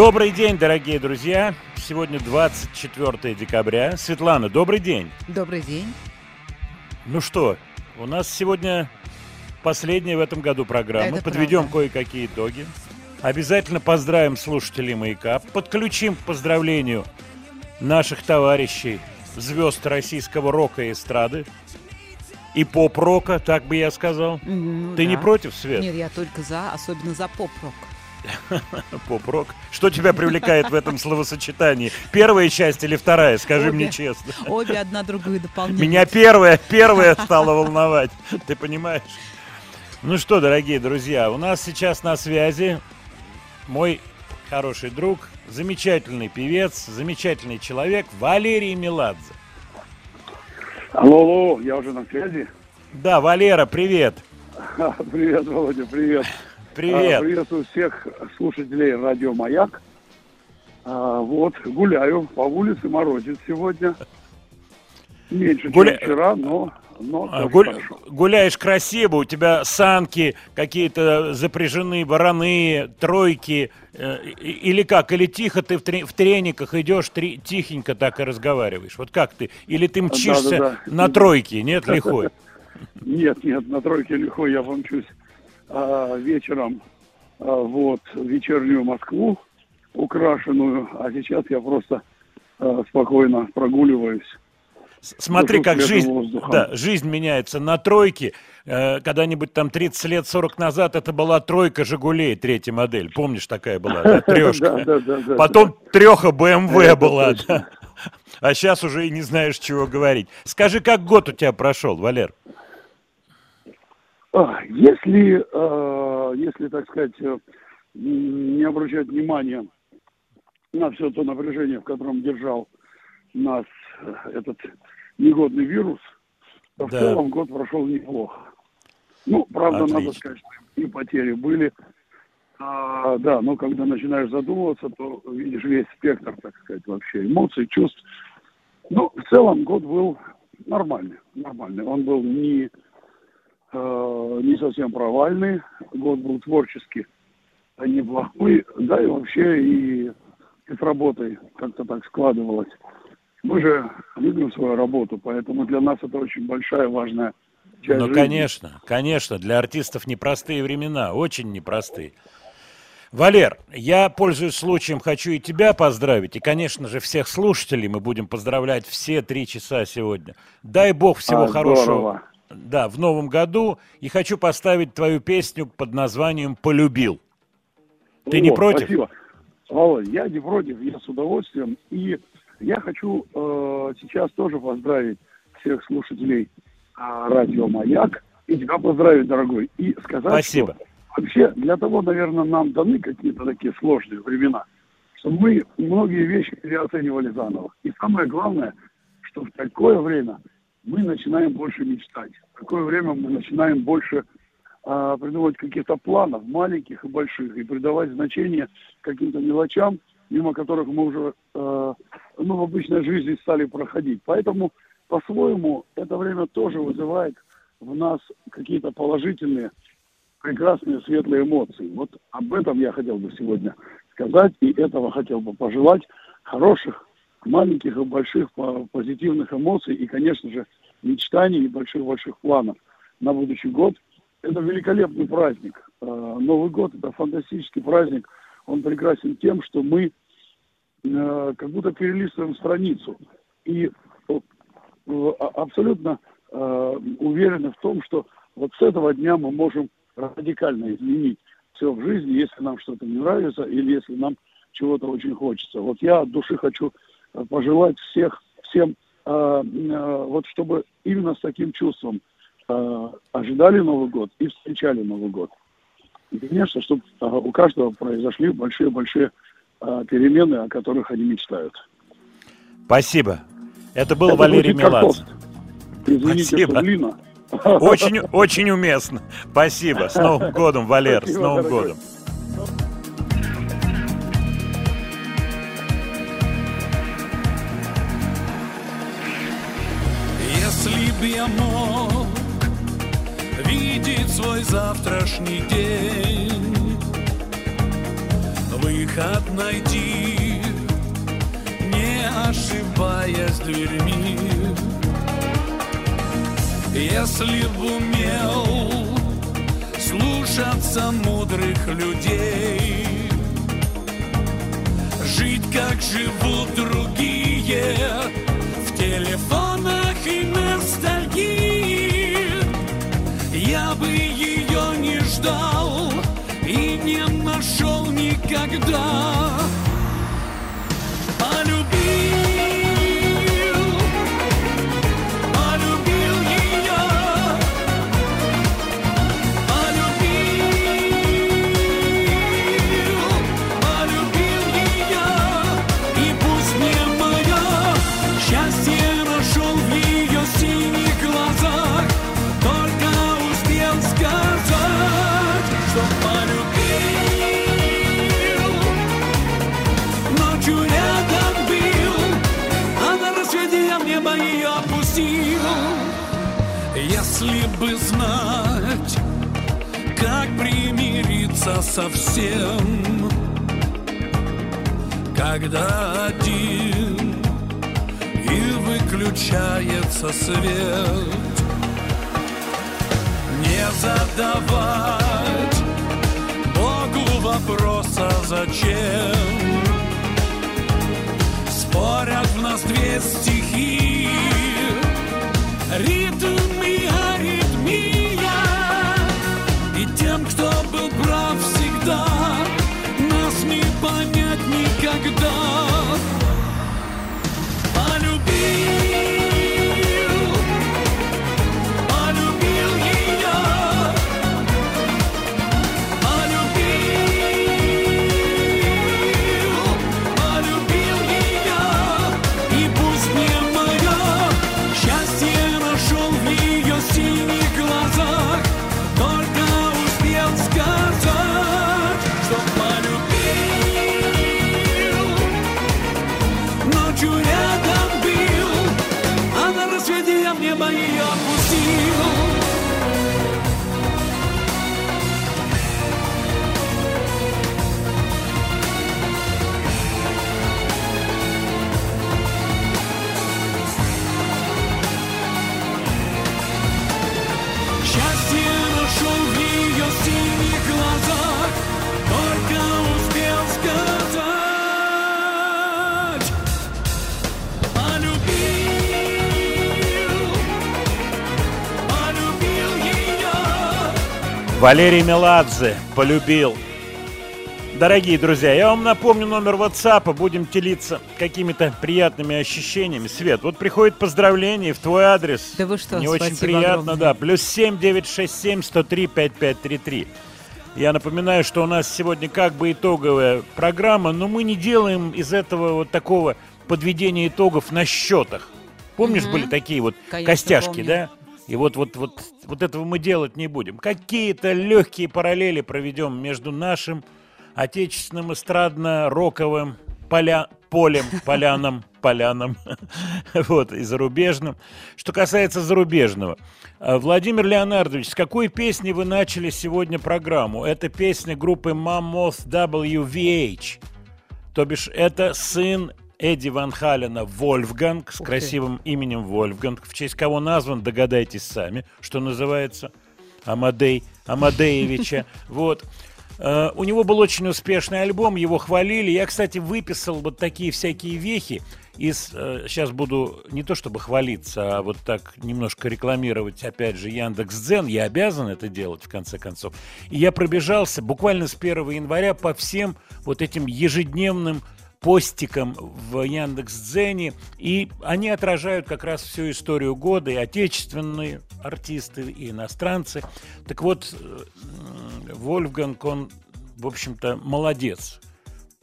Добрый день, дорогие друзья. Сегодня 24 декабря. Светлана, добрый день. Добрый день. Ну что, у нас сегодня последняя в этом году программа. Это Подведем кое-какие итоги. Обязательно поздравим слушателей «Маяка». Подключим к поздравлению наших товарищей, звезд российского рока и эстрады. И поп-рока, так бы я сказал. Ну Ты не да. против, Свет? Нет, я только за, особенно за поп-рок. Поп-рок. Что тебя привлекает в этом словосочетании? Первая часть или вторая? Скажи Обе. мне честно. Обе одна другую дополняют. Меня первая, первая стала волновать. Ты понимаешь? Ну что, дорогие друзья, у нас сейчас на связи мой хороший друг, замечательный певец, замечательный человек Валерий Меладзе. Алло, алло, я уже на связи. Да, Валера, привет. Привет, Володя, привет. А, Привет. Приветствую всех слушателей радио «Маяк». А, вот, гуляю по улице, морозит сегодня. Меньше, Гуля- чем вчера, но, но А, гуль- хорошо. гуляешь красиво, у тебя санки какие-то запряжены, вороные, тройки, э, или как? Или тихо ты в, в трениках идешь, три- тихенько так и разговариваешь? Вот как ты? Или ты мчишься Да-да-да. на тройке, нет, лихой? Нет, нет, на тройке лихой я помчусь а, вечером а, вот, вечернюю Москву украшенную, а сейчас я просто а, спокойно прогуливаюсь. Смотри, как жизнь, воздухом. да, жизнь меняется на тройке. Э, Когда-нибудь там 30 лет, 40 назад это была тройка «Жигулей», третья модель. Помнишь, такая была, да, трешка? Потом треха БМВ была. А сейчас уже и не знаешь, чего говорить. Скажи, как год у тебя прошел, Валер? А, Если, э, если, так сказать, э, не обращать внимания на все то напряжение, в котором держал нас э, этот негодный вирус, то в Да. целом год прошел неплохо. Ну, правда, надо Отлично. сказать, что и потери были. А, да, но когда начинаешь задумываться, то видишь весь спектр, так сказать, вообще эмоций, чувств. Ну, в целом год был нормальный, нормальный. Он был не не совсем провальный, год был творческий, а неплохой, да и вообще и, и с работой как-то так складывалось. Мы же любим свою работу, поэтому для нас это очень большая, важная часть Ну, жизни. конечно, конечно, для артистов непростые времена, очень непростые. Валер, я, пользуясь случаем, хочу и тебя поздравить, и, конечно же, всех слушателей мы будем поздравлять все три часа сегодня. Дай бог всего А, хорошего. здорово. Да, в новом году. И хочу поставить твою песню под названием «Полюбил». Ты не О, против? Спасибо. Володь, я не против, я с удовольствием. И я хочу э, сейчас тоже поздравить всех слушателей э, радио «Маяк». И тебя поздравить, дорогой. И сказать, Спасибо. что вообще для того, наверное, нам даны какие-то такие сложные времена, что мы многие вещи переоценивали заново. И самое главное, что в такое время мы начинаем больше мечтать. В такое время мы начинаем больше а, придумывать каких-то планов, маленьких и больших, и придавать значение каким-то мелочам, мимо которых мы уже э, ну, в обычной жизни стали проходить. Поэтому, по-своему, это время тоже вызывает в нас какие-то положительные, прекрасные, светлые эмоции. Вот об этом я хотел бы сегодня сказать, и этого хотел бы пожелать хороших, маленьких и больших по- позитивных эмоций, и, конечно же, мечтаний и больших-больших планов на будущий год. Это великолепный праздник. Э, Новый год – это фантастический праздник. Он прекрасен тем, что мы э, как будто перелистываем страницу. И э, а- абсолютно э, уверены в том, что вот с этого дня мы можем радикально изменить все в жизни, если нам что-то не нравится или если нам чего-то очень хочется. Вот я от души хочу пожелать всех, всем, э, э, вот чтобы именно с таким чувством э, ожидали Новый год и встречали Новый год. И, конечно, чтобы у каждого произошли большие-большие перемены, о которых они мечтают. Спасибо. Это был Это Валерий Меладзе. Извините, Спасибо. что длинно. Очень, очень уместно. Спасибо. С Новым годом, Валер. С Спасибо, Новым дорогой. годом. Я мог видеть свой завтрашний день, выход найти, не ошибаясь дверьми. Если б умел слушаться мудрых людей, жить как живут другие в телефонах Я бы ее не ждал и не нашел никогда. Примириться со всем, когда один и выключается свет. Не задавать Богу вопроса зачем Спорят в нас две стихии Ритм никогда Полюбил Валерий Меладзе полюбил. Дорогие друзья, я вам напомню номер WhatsApp, будем делиться какими-то приятными ощущениями. Свет, вот приходит поздравление в твой адрес. Да вы что, Не очень приятно, огромное. да. Плюс семь девять шесть семь сто три пять пять три три. Я напоминаю, что у нас сегодня как бы итоговая программа, но мы не делаем из этого вот такого подведения итогов на счетах. Помнишь, Мгм. были такие вот Конечно, костяшки, помню. да? И вот, вот, вот, вот этого мы делать не будем. Какие-то легкие параллели проведем между нашим отечественным эстрадно-роковым поля... полем, поляном, поляном, вот, и зарубежным. Что касается зарубежного. А, Владимир Леонардович, с какой песни вы начали сегодня программу? Это песня группы Mammoth WVH. То бишь, это сын Эдди Ван Халена Вольфганг с Ух ты. красивым именем Вольфганг. В честь кого назван, догадайтесь сами, что называется Амадей, Амадеевича. Вот. Э, У него был очень успешный альбом, его хвалили. Я, кстати, выписал вот такие всякие вехи из... Сейчас буду не то чтобы хвалиться, а вот так немножко рекламировать, опять же, Яндекс.Дзен. Я обязан это делать, в конце концов. И я пробежался буквально с 1 января по всем вот этим ежедневным постикам в Яндекс.Дзене, и они отражают как раз всю историю года, и отечественные артисты, и иностранцы. Так вот, э, Вольфганг, он, в общем-то, молодец.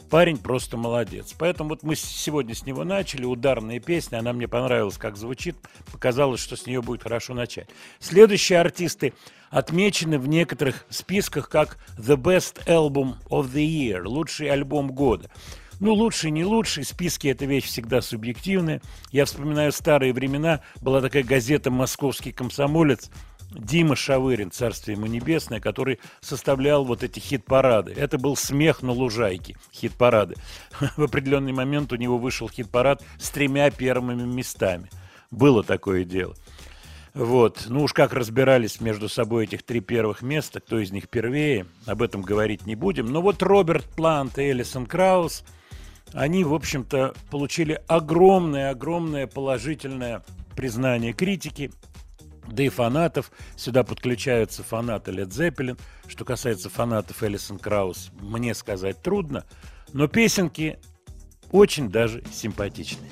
Парень просто молодец. Поэтому вот мы сегодня с него начали, ударная песня, она мне понравилась, как звучит, показалось, что с нее будет хорошо начать. Следующие артисты отмечены в некоторых списках как The Best Album of the Year, лучший альбом года. Ну, лучший, не лучший, списки – это вещь всегда субъективная. Я вспоминаю старые времена, была такая газета «Московский комсомолец», Дима Шавырин, царствие ему небесное, который составлял вот эти хит-парады. Это был смех на лужайке, хит-парады. В определенный момент у него вышел хит-парад с тремя первыми местами. Было такое дело. Вот. Ну уж как разбирались между собой этих три первых места, кто из них первее, об этом говорить не будем. Но вот Роберт Плант и Элисон Краус, они, в общем-то, получили огромное-огромное положительное признание критики, да и фанатов. Сюда подключаются фанаты Led Zeppelin. Что касается фанатов Элисон Краус, мне сказать трудно, но песенки очень даже симпатичные.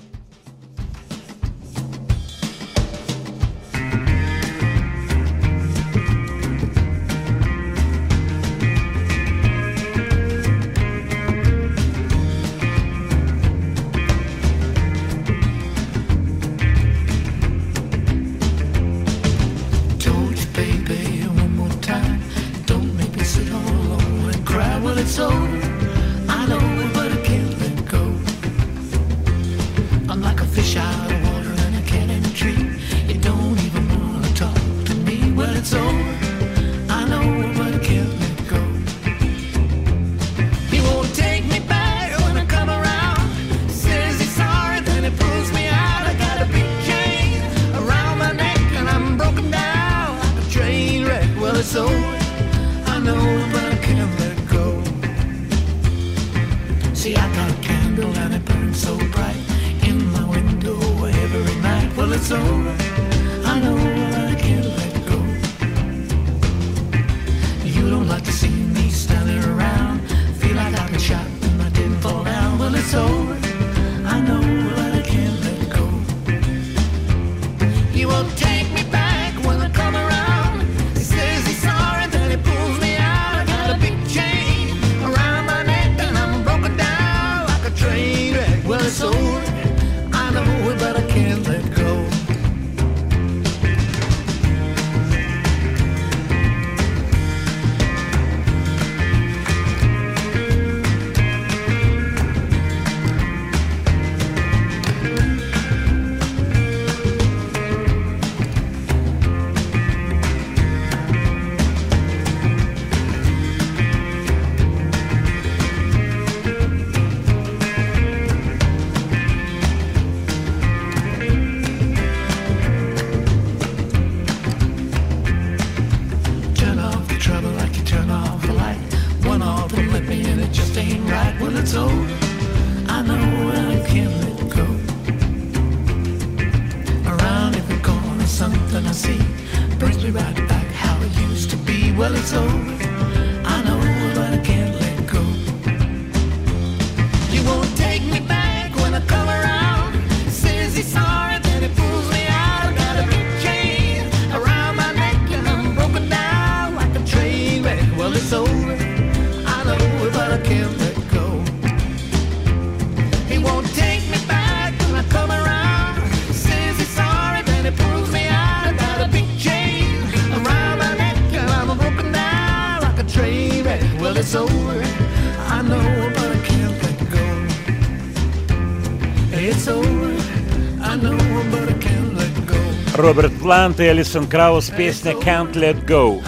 Плант и Элисон Краус, песня Can't Let Go.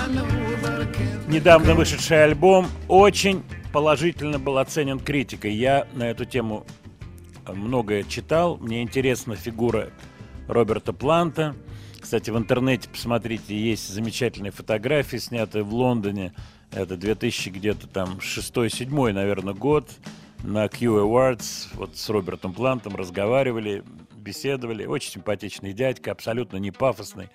Недавно вышедший альбом очень положительно был оценен критикой. Я на эту тему многое читал. Мне интересна фигура Роберта Планта. Кстати, в интернете посмотрите, есть замечательные фотографии, снятые в Лондоне. Это 2000 где-то там 6-7, наверное, год. На Q Awards вот с Робертом Плантом разговаривали, беседовали. Очень симпатичный дядька, абсолютно не пафосный.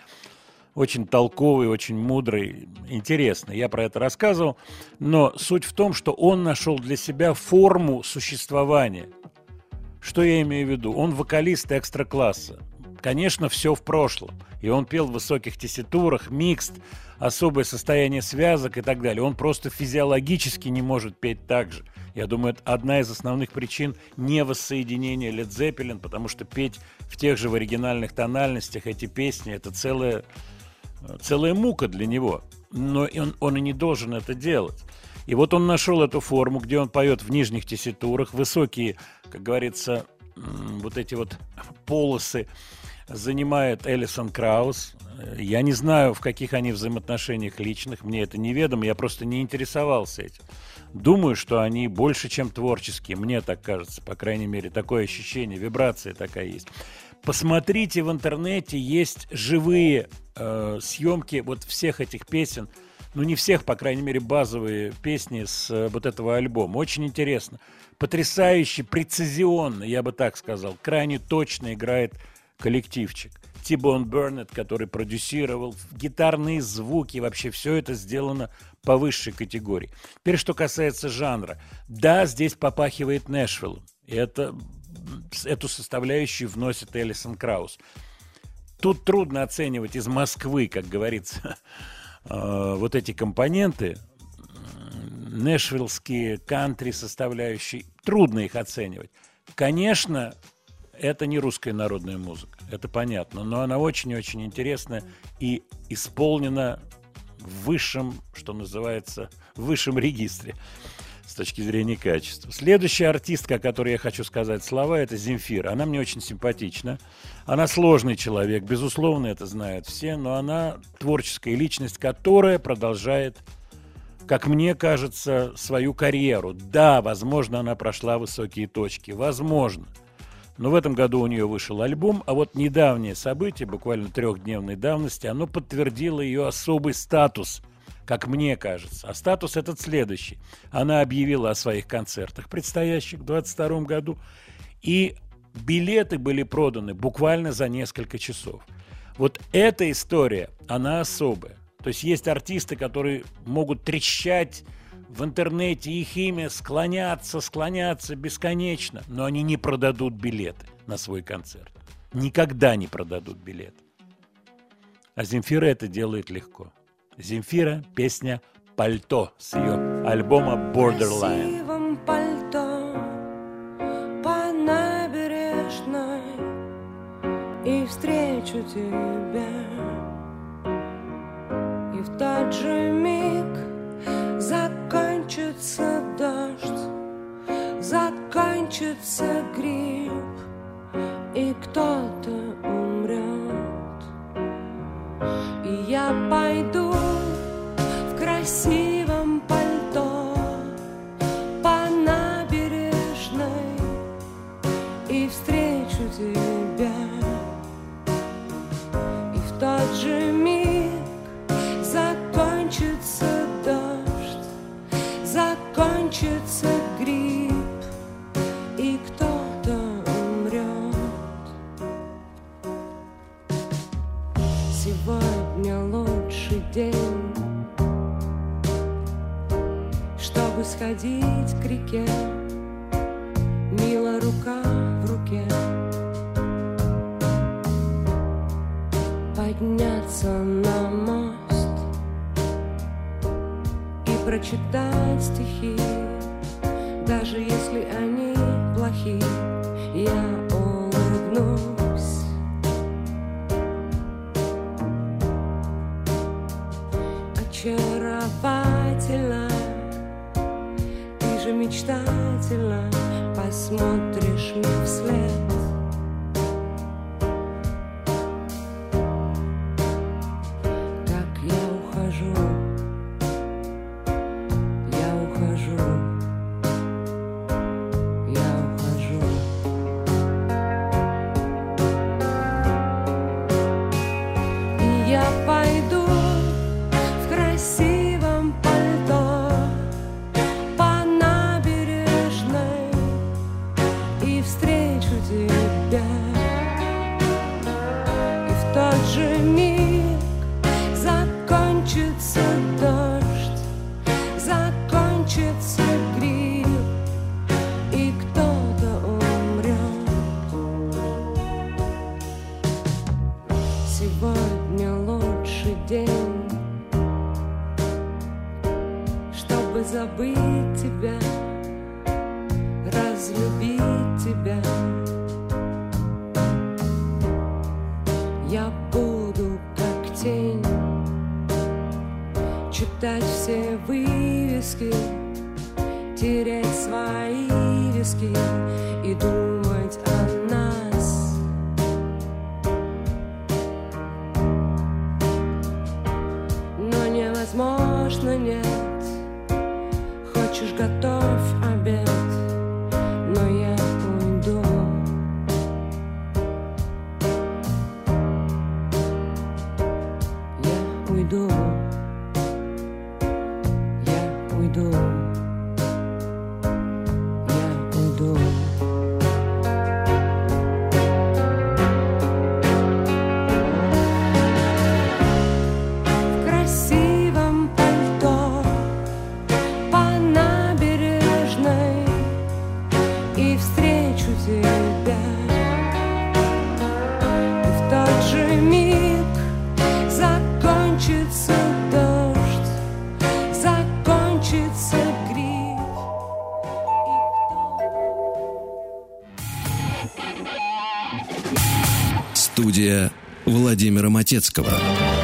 Очень толковый, очень мудрый, интересный. Я про это рассказывал. Но суть в том, что он нашел для себя форму существования. Что я имею в виду? Он вокалист экстра-класса. Конечно, все в прошлом. И он пел в высоких тесситурах, микст, особое состояние связок и так далее. Он просто физиологически не может петь так же. Я думаю, это одна из основных причин не воссоединения Led Zeppelin, потому что петь в тех же в оригинальных тональностях эти песни – это целая, целая мука для него. Но он, он и не должен это делать. И вот он нашел эту форму, где он поет в нижних тесситурах, высокие, как говорится, вот эти вот полосы занимает Элисон Краус. Я не знаю, в каких они взаимоотношениях личных, мне это неведомо, я просто не интересовался этим. Думаю, что они больше, чем творческие, мне так кажется, по крайней мере, такое ощущение, вибрация такая есть. Посмотрите в интернете, есть живые э, съемки вот всех этих песен, ну не всех, по крайней мере, базовые песни с э, вот этого альбома. Очень интересно. Потрясающе, прецизионно, я бы так сказал, крайне точно играет коллективчик. Тибон Бернет, который продюсировал, гитарные звуки, вообще все это сделано по высшей категории. Теперь, что касается жанра. Да, здесь попахивает Нэшвиллом. И это, эту составляющую вносит Элисон Краус. Тут трудно оценивать из Москвы, как говорится, э, вот эти компоненты, нэшвиллские, кантри составляющие. Трудно их оценивать. Конечно, это не русская народная музыка, это понятно, но она очень-очень интересная и исполнена в высшем, что называется, в высшем регистре с точки зрения качества. Следующая артистка, о которой я хочу сказать слова, это Земфира. Она мне очень симпатична. Она сложный человек, безусловно, это знают все, но она творческая личность, которая продолжает как мне кажется, свою карьеру. Да, возможно, она прошла высокие точки. Возможно. Но в этом году у нее вышел альбом, а вот недавнее событие, буквально трехдневной давности, оно подтвердило ее особый статус, как мне кажется. А статус этот следующий. Она объявила о своих концертах, предстоящих в 2022 году, и билеты были проданы буквально за несколько часов. Вот эта история, она особая. То есть есть артисты, которые могут трещать в интернете, их имя склоняться, склоняться бесконечно, но они не продадут билеты на свой концерт. Никогда не продадут билет. А Земфира это делает легко. Земфира, песня «Пальто» с ее альбома «Borderline». пальто по набережной и встречу тебя. И в тот же миг закончится дождь, закончится гриб, и кто-то умрет. И я пойду в красивом прочитать стихи, даже если они плохи, я улыбнусь. Очаровательно, ты же мечтательно посмотришь Высоцкого.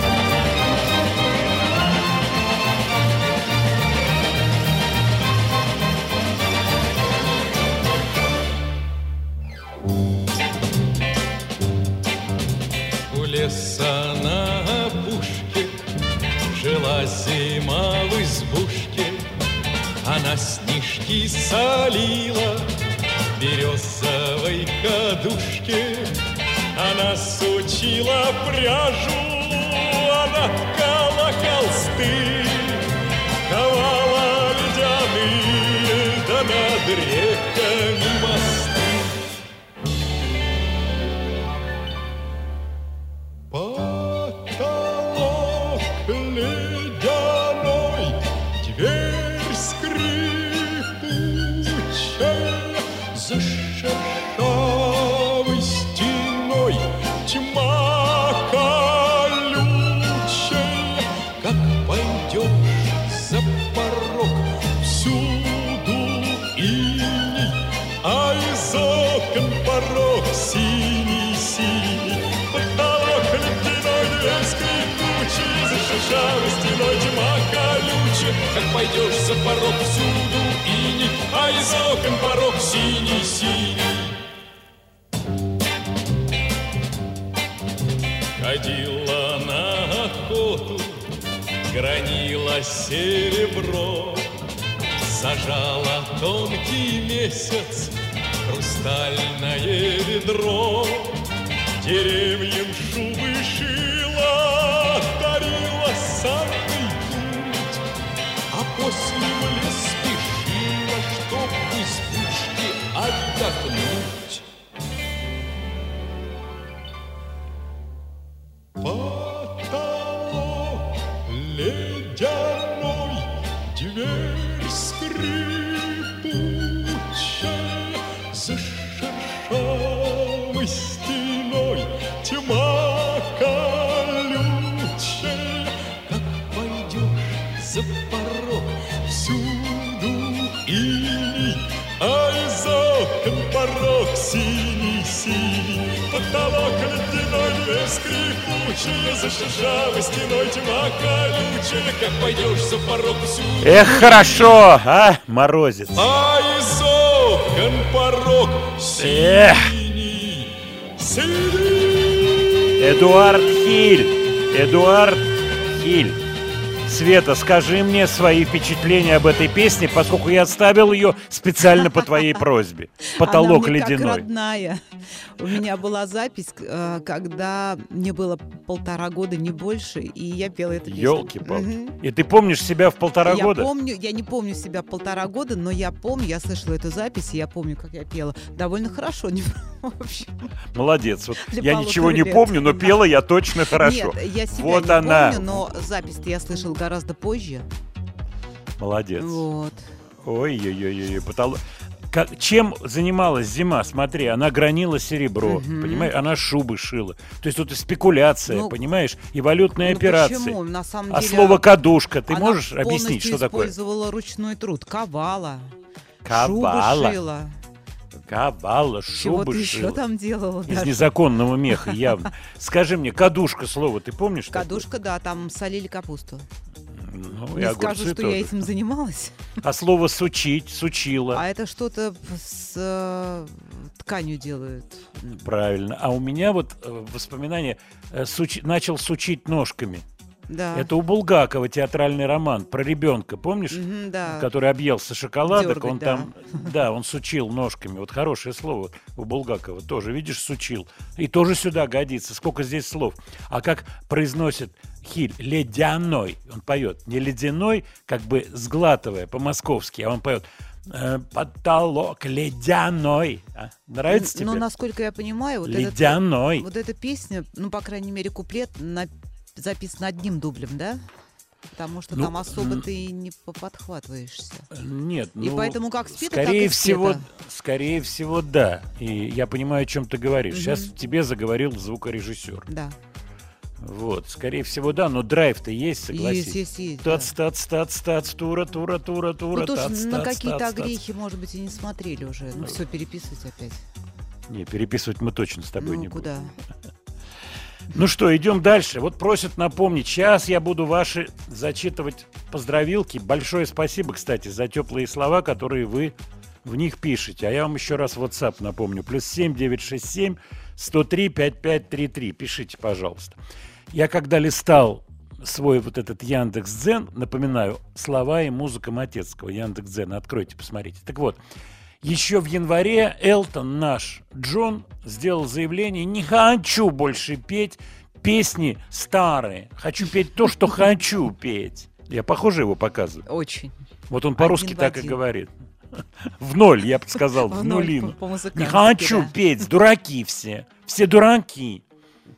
Эх, хорошо, а, морозец. а из окон порог Эх. синий, синий. Эдуард Хиль. Эдуард Хиль. Света, скажи мне свои впечатления об этой песне, поскольку я оставил ее специально по твоей просьбе. Потолок Она мне как ледяной. родная. У меня была запись, э, когда мне было полтора года, не больше, и я пела эту песню. Елки-палки. Мгм. И ты помнишь себя в полтора я года? помню, я не помню себя полтора года, но я помню, я слышала эту запись, и я помню, как я пела. Довольно хорошо, не в общем. Молодец. Вот я ничего не помню, но пела я точно хорошо. Нет, я себя Вот не она. помню, но запись-то я слышала гораздо позже. Молодец. Вот. Ой-ой-ой-ой, потолок. Как, чем занималась зима? Смотри, она гранила серебро, Мгм. понимаешь? Она шубы шила. То есть тут и спекуляция, Ну, понимаешь? И валютные Ну, операции. почему? На самом А деле, слово кадушка, ты она можешь объяснить, что такое? использовала ручной труд. Ковала. Кавала. Шубы шила. Кавала, Чего шубы ты еще шила. там делала? Из Даша? незаконного меха явно. Скажи мне, кадушка слово, ты помнишь? такое? Кадушка, да, там солили капусту. Ну, Не скажу, что тоже. я этим занималась. А слово сучить, сучила. А это что-то с э, тканью делают. Правильно. А у меня вот э, воспоминание э, суч- начал сучить ножками. Да. Это у Булгакова театральный роман про ребенка, помнишь? Мгм, да. Который объелся шоколадок, Дёргать, он да. там, да, он сучил ножками. Вот хорошее слово у Булгакова тоже, видишь, сучил. И тоже сюда годится. Сколько здесь слов. А как произносит Хиль, ледяной, он поет, не ледяной, как бы сглатывая по-московски, а он поет э, потолок ледяной. А? Нравится тебе? Ну, насколько я понимаю, вот, этот- Ледяной. вот эта песня, ну, по крайней мере, куплет на- записан одним дублем, да? Потому что Ну, там особо ты и не подхватываешься. Нет, И ну, поэтому как спето, скорее так и всего, спето. скорее всего, да. И я понимаю, о чем ты говоришь. Мгм. Сейчас тебе заговорил звукорежиссер. Да. Вот, скорее всего, да, но драйв-то есть, согласись. Есть, есть, есть. да. Тац, тац, тац, тац, тура, тура, тура, тура, Ну, тоже тац, на тац, какие-то тац, тац. огрехи, может быть, и не смотрели уже. Ну, все, переписывать опять. Не, переписывать мы точно с тобой Ну, не будем. куда? Ну что, идем дальше. Вот просят напомнить, сейчас я буду ваши зачитывать поздравилки. Большое спасибо, кстати, за теплые слова, которые вы в них пишете. А я вам еще раз WhatsApp напомню. Плюс 7 967 103 5533. Пишите, пожалуйста. Я когда листал свой вот этот Яндекс Дзен, напоминаю, слова и музыка Матецкого, Яндекс Дзен, откройте, посмотрите. Так вот, еще в январе Элтон наш Джон сделал заявление, не хочу больше петь песни старые, хочу петь то, что хочу петь. Я похоже его показываю. Очень. Вот он по-русски Один так и говорит. В ноль, я бы сказал, в В нулину. по- Не хочу да. петь, дураки все. Все дураки.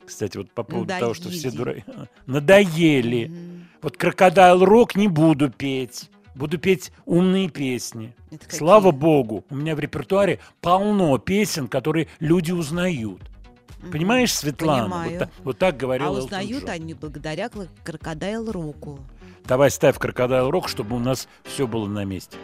Кстати, вот по поводу того, что все дураки. Надоели. Вот крокодайл рок не буду петь. Буду петь умные песни. Это какие? Слава богу, у меня в репертуаре полно песен, которые люди узнают. Мгм. Понимаешь, Светлана? Понимаю. Вот, так, вот так говорил А Элтон узнают Джон. они благодаря кл- крокодайл року. Давай ставь крокодайл рок, чтобы у нас все было на месте.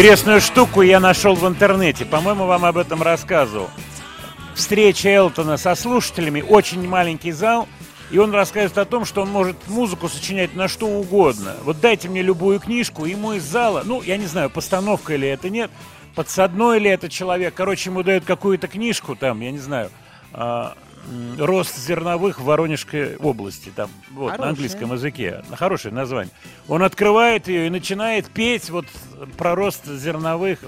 Интересную штуку я нашел в интернете. По-моему, вам об этом рассказывал. Встреча Элтона со слушателями, очень маленький зал, и он рассказывает о том, что он может музыку сочинять на что угодно. Вот дайте мне любую книжку, ему из зала, ну, я не знаю, постановка или это нет, подсадной ли это человек, короче, ему дают какую-то книжку, там, я не знаю, а, рост зерновых в Воронежской области, там, вот, на Хорошее. английском языке, хорошее название. Он открывает ее и начинает петь вот про рост зерновых,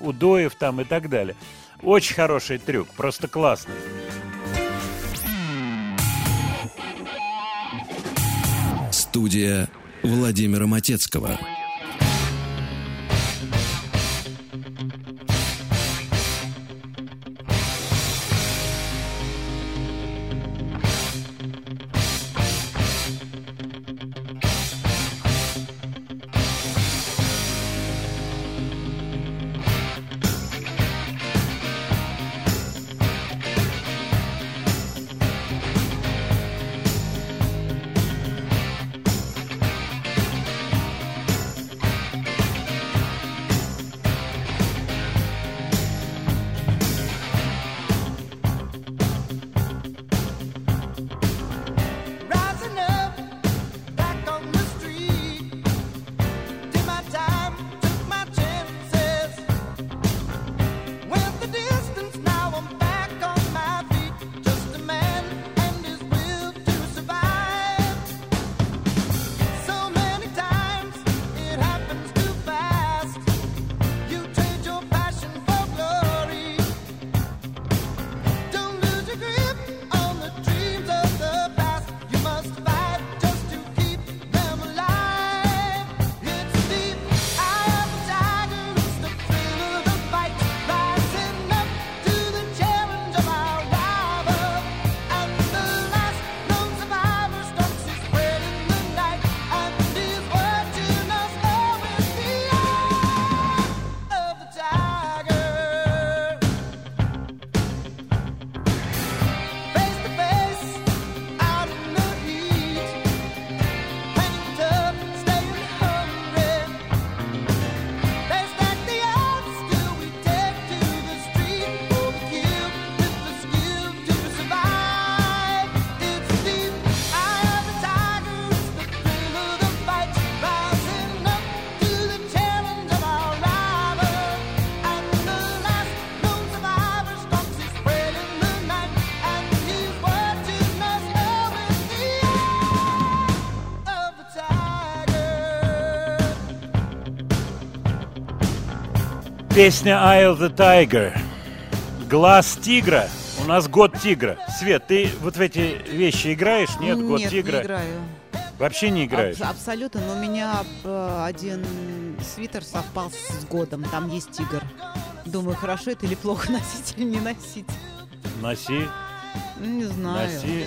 удоев там и так далее. Очень хороший трюк, просто классный. Студия Владимира Матецкого. Песня Eye of the Tiger. Глаз тигра. У нас год тигра. Свет, ты вот в эти вещи играешь? Нет, год Нет, тигра. не играю. Вообще не играешь. Аб- абсолютно, но у меня э, один свитер совпал с годом, там есть тигр. Думаю, хорошо это или плохо носить или не носить. Носи, Ну, Не знаю. носи.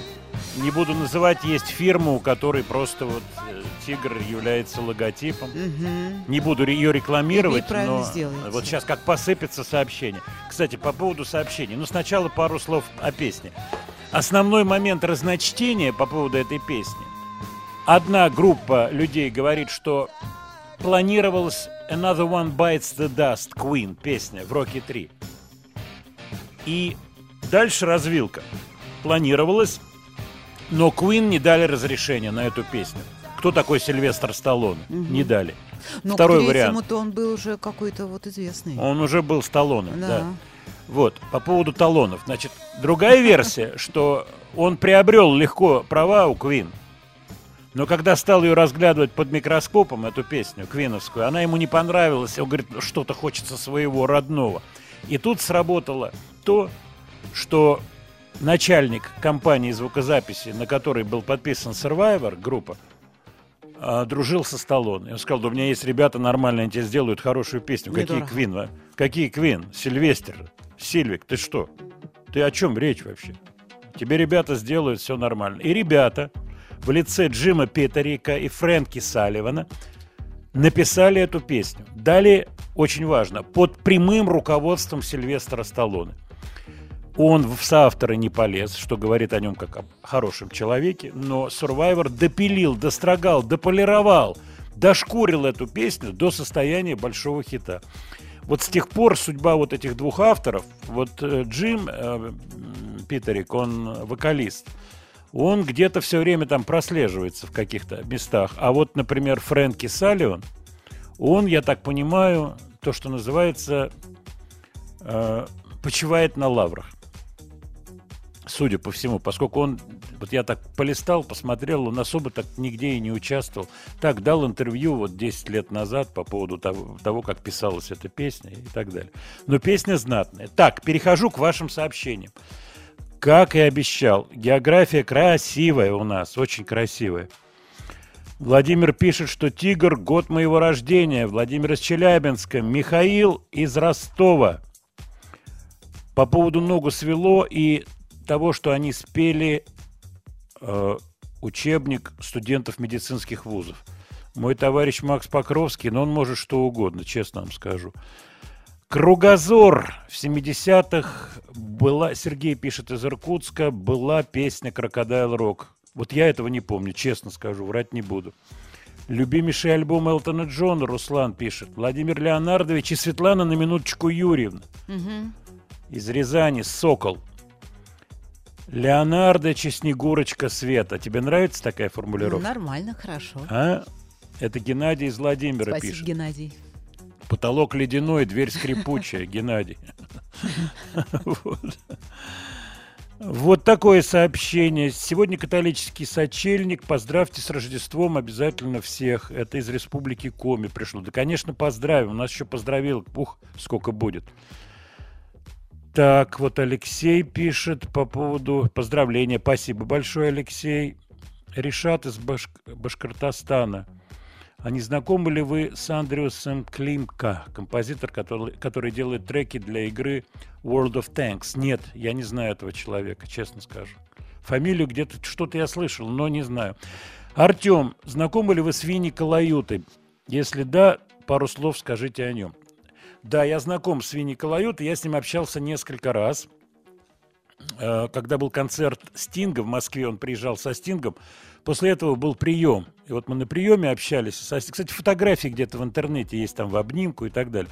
Не буду называть, есть фирма, у которой просто вот э, тигр является логотипом. Мгм. Не буду ее рекламировать, но сделаете. вот сейчас как посыпется сообщение. Кстати, по поводу сообщений. Ну, сначала пару слов о песне. Основной момент разночтения по поводу этой песни. Одна группа людей говорит, что планировалась Another One Bites the Dust, Queen, песня в Роки 3. И дальше развилка. Планировалось, но Queen не дали разрешения на эту песню. Кто такой Сильвестр Сталлоне? Не дали. Но Второй к вариант. третьему-то он был уже какой-то вот известный. Он уже был Сталлоне, да. Да. Вот, по поводу талонов. Значит, другая версия, что он приобрел легко права у Квин. Но когда стал ее разглядывать под микроскопом, эту песню, квиновскую, она ему не понравилась. Он говорит, что-то хочется своего родного. И тут сработало то, что начальник компании звукозаписи, на которой был подписан Survivor, группа, а, дружил со Сталлоне. Он сказал, да у меня есть ребята нормальные, они тебе сделают хорошую песню. Какие Недорого. Квин, а? Какие Квин? Сильвестр, Сильвик, ты что? Ты о чем речь вообще? Тебе ребята сделают все нормально. И ребята в лице Джима Петерика и Фрэнки Салливана написали эту песню. Далее, очень важно, под прямым руководством Сильвестра Сталлоне. Он в соавторы не полез, что говорит о нем как о хорошем человеке, но Survivor допилил, дострогал, дополировал дошкурил эту песню до состояния большого хита. Вот с тех пор судьба вот этих двух авторов, вот э, Джим э, Питерик, он вокалист, он где-то все время там прослеживается в каких-то местах. А вот, например, Фрэнки Салливан, он, я так понимаю, то, что называется, э, почивает на лаврах. Судя по всему, поскольку он, вот я так полистал, посмотрел, он особо так нигде и не участвовал. Так, дал интервью вот 10 лет назад по поводу того, того, как писалась эта песня и так далее. Но песня знатная. Так, перехожу к вашим сообщениям. Как и обещал, география красивая у нас, очень красивая. Владимир пишет, что Тигр – год моего рождения. Владимир из Челябинска. Михаил из Ростова. По поводу ногу свело и того, что они спели э, учебник студентов медицинских вузов. Мой товарищ Макс Покровский, но он может что угодно, честно вам скажу. Кругозор в 70-х была, Сергей пишет из Иркутска, была песня «Крокодайл Рок». Вот я этого не помню, честно скажу, врать не буду. Любимейший альбом Элтона Джона, Руслан пишет. Владимир Леонардович и Светлана на минуточку Юрьевна Мгм. из Рязани, Сокол. Леонардо Снегурочка Света. Тебе нравится такая Ну, формулировка? нормально, хорошо. А? Это Геннадий из Владимира Спасибо, пишет. Геннадий. Потолок ледяной, дверь скрипучая, Геннадий. Вот такое сообщение. Сегодня католический сочельник. Поздравьте с Рождеством обязательно всех. Это из Республики Коми пришло. Да, конечно, поздравим. У нас еще поздравил. Ух, сколько будет. Так, вот Алексей пишет по поводу поздравления. Спасибо большое, Алексей. Решат из Баш- Башкортостана. А не знакомы ли вы с Андреасом Климка, композитор, который, который делает треки для игры World of Tanks? Нет, я не знаю этого человека, честно скажу. Фамилию где-то что-то я слышал, но не знаю. Артем, знакомы ли вы с Винни Калаютой? Если да, пару слов скажите о нем. Да, я знаком с Винни Калаютой, я с ним общался несколько раз. Э, Когда был концерт Стинга в Москве, он приезжал со Стингом. После этого был прием. И вот мы на приеме общались. Кстати, фотографии где-то в интернете есть там в обнимку и так далее.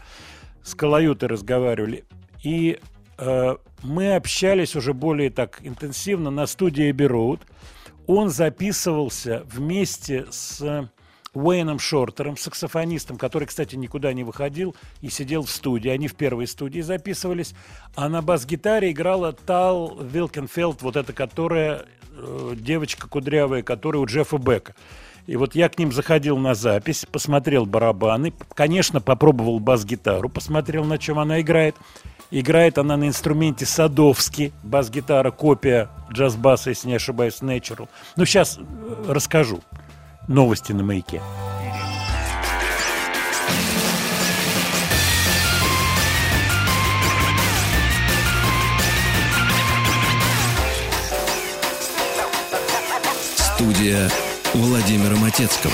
С Калаютой разговаривали. И э, мы общались уже более так интенсивно на студии Эбби. Он записывался вместе с Уэйном Шортером, саксофонистом, который, кстати, никуда не выходил и сидел в студии. Они в первой студии записывались. А на бас-гитаре играла Тал Вилкенфелд, вот эта, которая э, девочка кудрявая, которая у Джеффа Бека. И вот я к ним заходил на запись, посмотрел барабаны, конечно, попробовал бас-гитару, посмотрел, на чем она играет. Играет она на инструменте Садовский, бас-гитара, копия джаз-баса, если не ошибаюсь, Natural. Ну, сейчас расскажу. Новости на маяке. Студия Владимира Матецкого.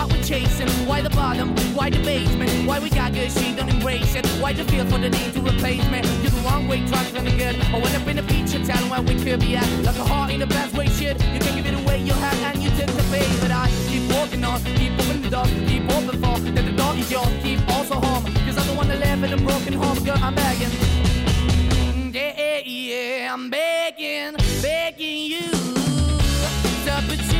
why we're chasing, why the bottom, why the basement, why we got good, she don't embrace it. Why the feel for the need to replace me? You're the wrong way, trying to good. I went up in a feature town where we could be at. Like a heart in the best way, shit. You can give it away, you have, and you tend to pay. But I keep walking on, keep moving the door, keep open for that the door is yours, keep also home. Cause I'm the one that live in a broken home, girl, I'm begging. Yeah, yeah, yeah, I'm begging, begging you to put your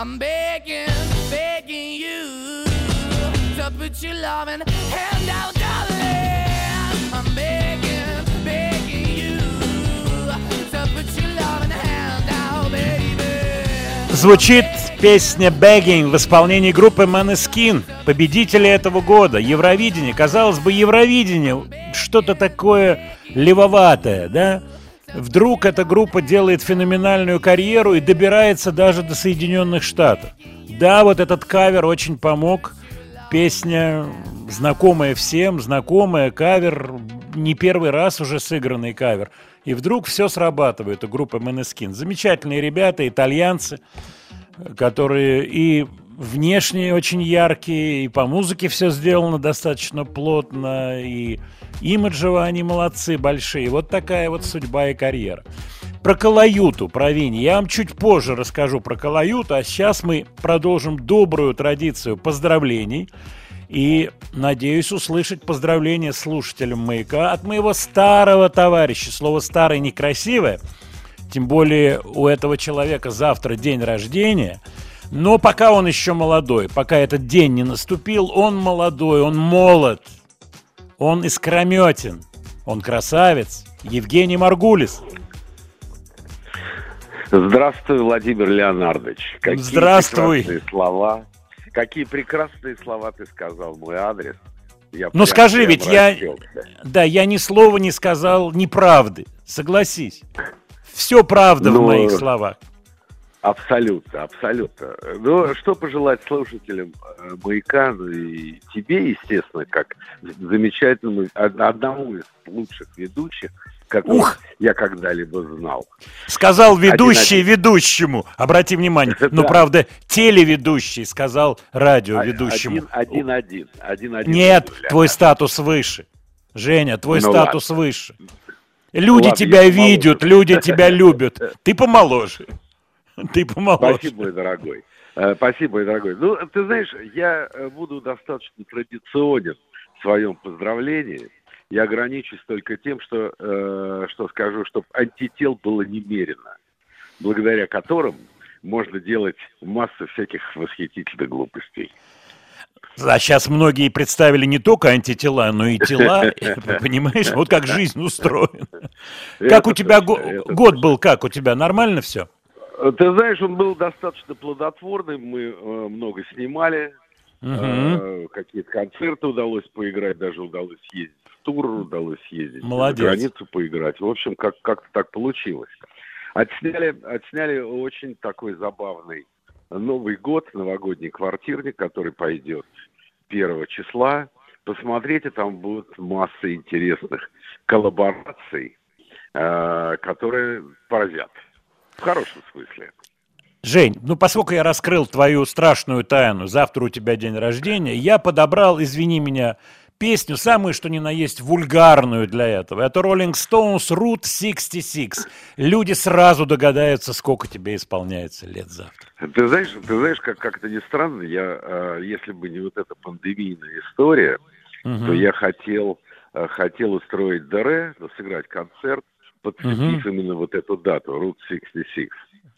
I'm begging, begging you. To put your loving hand out, darling. I'm begging, begging you. To put your loving hand out, baby. Звучит песня «Begging» в исполнении группы Maneskin, победители этого года, Евровидение. Казалось бы, Евровидение, что-то такое левоватое, да? Вдруг эта группа делает феноменальную карьеру и добирается даже до Соединенных Штатов. Да, вот этот кавер очень помог. Песня знакомая всем, знакомая, кавер, не первый раз уже сыгранный кавер. И вдруг все срабатывает у группы Maneskin. Замечательные ребята, итальянцы которые и внешне очень яркие, и по музыке все сделано достаточно плотно, и имиджево они молодцы большие. Вот такая вот судьба и карьера. Про Калаюту, про Винни. Я вам чуть позже расскажу про Калаюту, а сейчас мы продолжим добрую традицию поздравлений. И надеюсь услышать поздравления слушателям «Маяка» от моего старого товарища. Слово «старый» некрасивое – тем более у этого человека завтра день рождения. Но пока он еще молодой, пока этот день не наступил, он молодой, он молод, он искрометен, он красавец. Евгений Маргулис. Здравствуй, Владимир Леонардович. Какие Здравствуй. прекрасные слова. Какие прекрасные слова ты сказал в мой адрес. Я Ну прям- скажи, прям ведь я, да, я ни слова не сказал неправды, согласись. Все правда в Ну, моих словах. Абсолютно, абсолютно. Ну, что пожелать слушателям э, «Маяка», ну и тебе, естественно, как замечательному, од- одному из лучших ведущих, Ух! я когда-либо знал. Сказал ведущий Один-один. ведущему. Обрати внимание. Ну, Да. правда, телеведущий сказал радиоведущему. Один- Один-один. Один-один. Нет, Владимир твой Леонардович. статус выше. Женя, твой Ну статус выше. Люди Ладно, тебя помоложе. видят, люди тебя любят. Ты помоложе. Ты помоложе. Спасибо, мой дорогой. Э, Спасибо, мой дорогой. Ну, ты знаешь, я э, буду достаточно традиционен в своем поздравлении. Я ограничусь только тем, что, э, что скажу, чтобы антител было немерено, благодаря которым можно делать массу всяких восхитительных глупостей. А сейчас многие представили не только антитела, но и тела. Понимаешь, вот как жизнь устроена. Как у тебя год был, как у тебя? Нормально все? Э, Ты знаешь, он был достаточно плодотворный, мы э, много снимали, Э, Какие-то концерты удалось поиграть, даже удалось съездить в тур, удалось съездить Молодец. за границу поиграть. В общем, как- как-то так получилось. Отсняли, отсняли очень такой забавный Новый год, новогодний квартирник, который пойдет 1 числа. Посмотрите, там будет масса интересных коллабораций, э, которые поразят. В хорошем смысле. Жень, ну поскольку я раскрыл твою страшную тайну, завтра у тебя день рождения, я подобрал, извини меня, песню, самую что ни на есть вульгарную для этого. Это Rolling Stones Route 66. Люди сразу догадаются, сколько тебе исполняется лет завтра. Ты знаешь, ты знаешь, как как-то не странно, я, э, если бы не вот эта пандемийная история, Мгм. то я хотел, э, хотел устроить ну, сыграть концерт, подцепив именно вот эту дату, Route 66.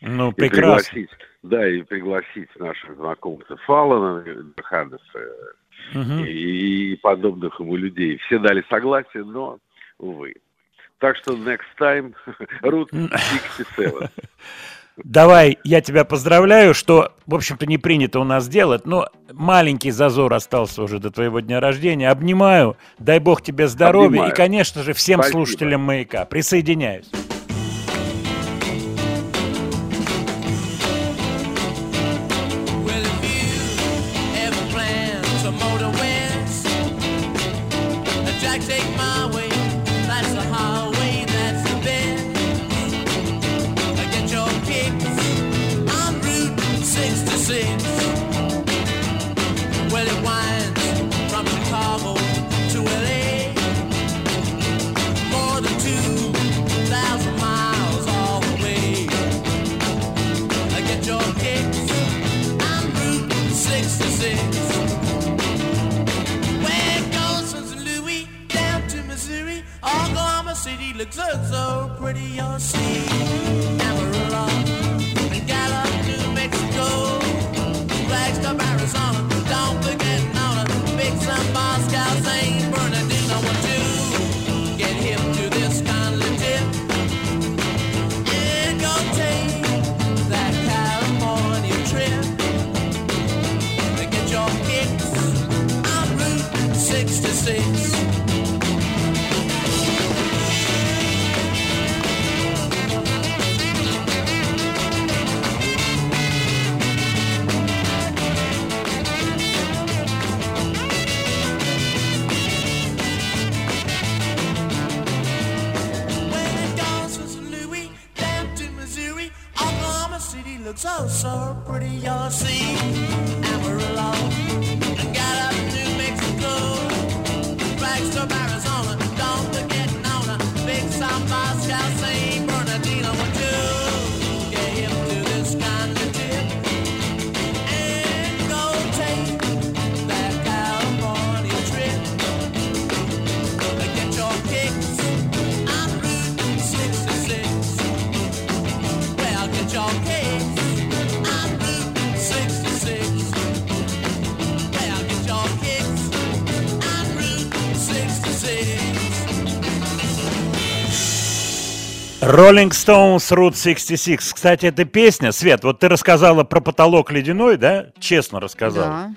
Ну, И прекрасно. пригласить, да, и пригласить наших знакомцев Аллана, Ханнеса Мгм. и, и подобных ему людей. Все дали согласие, но, увы. Так что next time Route 67. Давай, я тебя поздравляю, что, в общем-то, не принято у нас делать, но маленький зазор остался уже до твоего дня рождения. Обнимаю, дай бог тебе здоровья Обнимаю. и, конечно же, всем Спасибо. слушателям «Маяка». Присоединяюсь. Rolling Stones Route 66. Кстати, эта песня, Свет, вот ты рассказала про потолок ледяной, да? Честно рассказала. Да.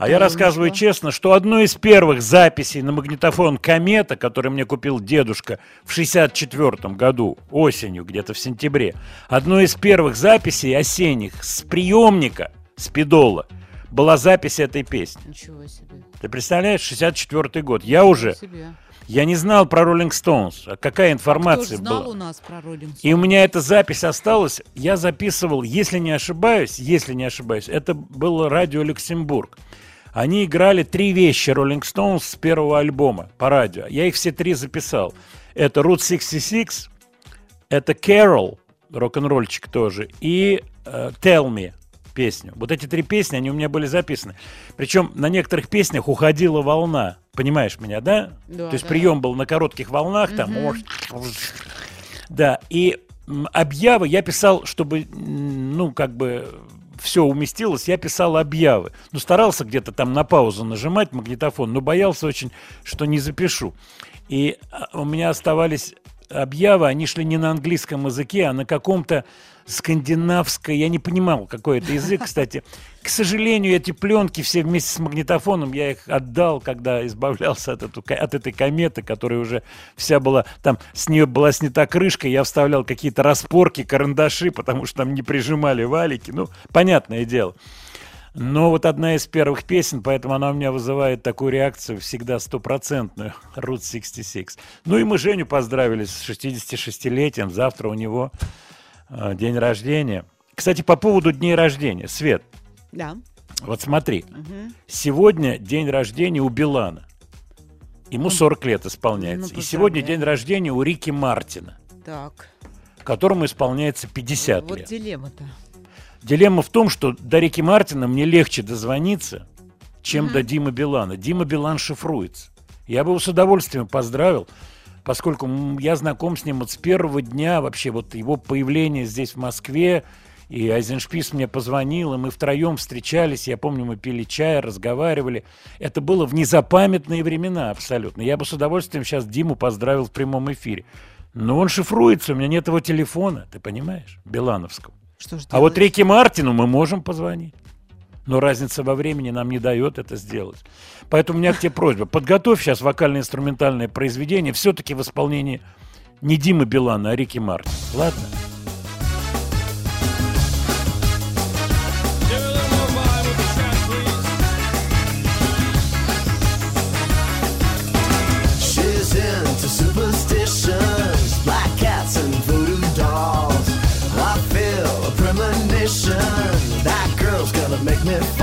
А я рассказываю ничего. честно, что одной из первых записей на магнитофон «Комета», который мне купил дедушка в 64 году, осенью, где-то в сентябре, одной из первых записей осенних с приемника, с педола, была запись этой песни. Ничего себе. Ты представляешь, 64 год. Я уже, себе. Я не знал про Rolling Stones. А какая Кто информация знал была? у нас про Rolling И у меня эта запись осталась. Я записывал, если не ошибаюсь, если не ошибаюсь, это было радио Люксембург. Они играли три вещи Rolling Stones с первого альбома по радио. Я их все три записал. Это Route 66, это Carol, рок-н-ролльчик тоже, и э, Tell Me песню. Вот эти три песни, они у меня были записаны. Причем на некоторых песнях уходила волна. Понимаешь меня, да? Да, То есть да. прием был на коротких волнах, там, да, и объявы я писал, чтобы, ну, как бы все уместилось, я писал объявы. Ну, старался где-то там на паузу нажимать магнитофон, но боялся очень, что не запишу. И а, у меня оставались объявы, они шли не на английском языке, а на каком-то скандинавском, я не понимал, какой это язык, кстати. К сожалению, эти пленки все вместе с магнитофоном, я их отдал, когда избавлялся от, эту, от этой кометы, которая уже вся была, там с нее была снята крышка, я вставлял какие-то распорки, карандаши, потому что там не прижимали валики, ну, понятное дело. Но вот одна из первых песен, поэтому она у меня вызывает такую реакцию всегда стопроцентную. Route 66. Ну и мы Женю поздравили с 66-летием. Завтра у него день рождения. Кстати, по поводу дней рождения. Свет, Да. вот смотри. Сегодня день рождения у Билана. Ему 40 лет исполняется. ну, и сегодня день рождения у Рики Мартина, Так. которому исполняется 50 вот лет. дилемма-то. Дилемма в том, что до Рики Мартина мне легче дозвониться, чем до Димы Билана. Дима Билан шифруется. Я бы его с удовольствием поздравил, поскольку я знаком с ним вот с первого дня вообще вот его появления здесь в Москве И Айзеншпис мне позвонил, и мы втроем встречались. Я помню, мы пили чай, разговаривали. Это было в незапамятные времена абсолютно. Я бы с удовольствием сейчас Диму поздравил в прямом эфире. Но он шифруется, у меня нет его телефона, ты понимаешь, Билановского. Что ж А вот делать? Рики Мартину мы можем позвонить. Но разница во времени нам не дает это сделать. Поэтому у меня к тебе просьба. Подготовь сейчас вокально-инструментальное произведение все-таки в исполнении не Димы Билана, а Рики Мартина. Ладно? Smith.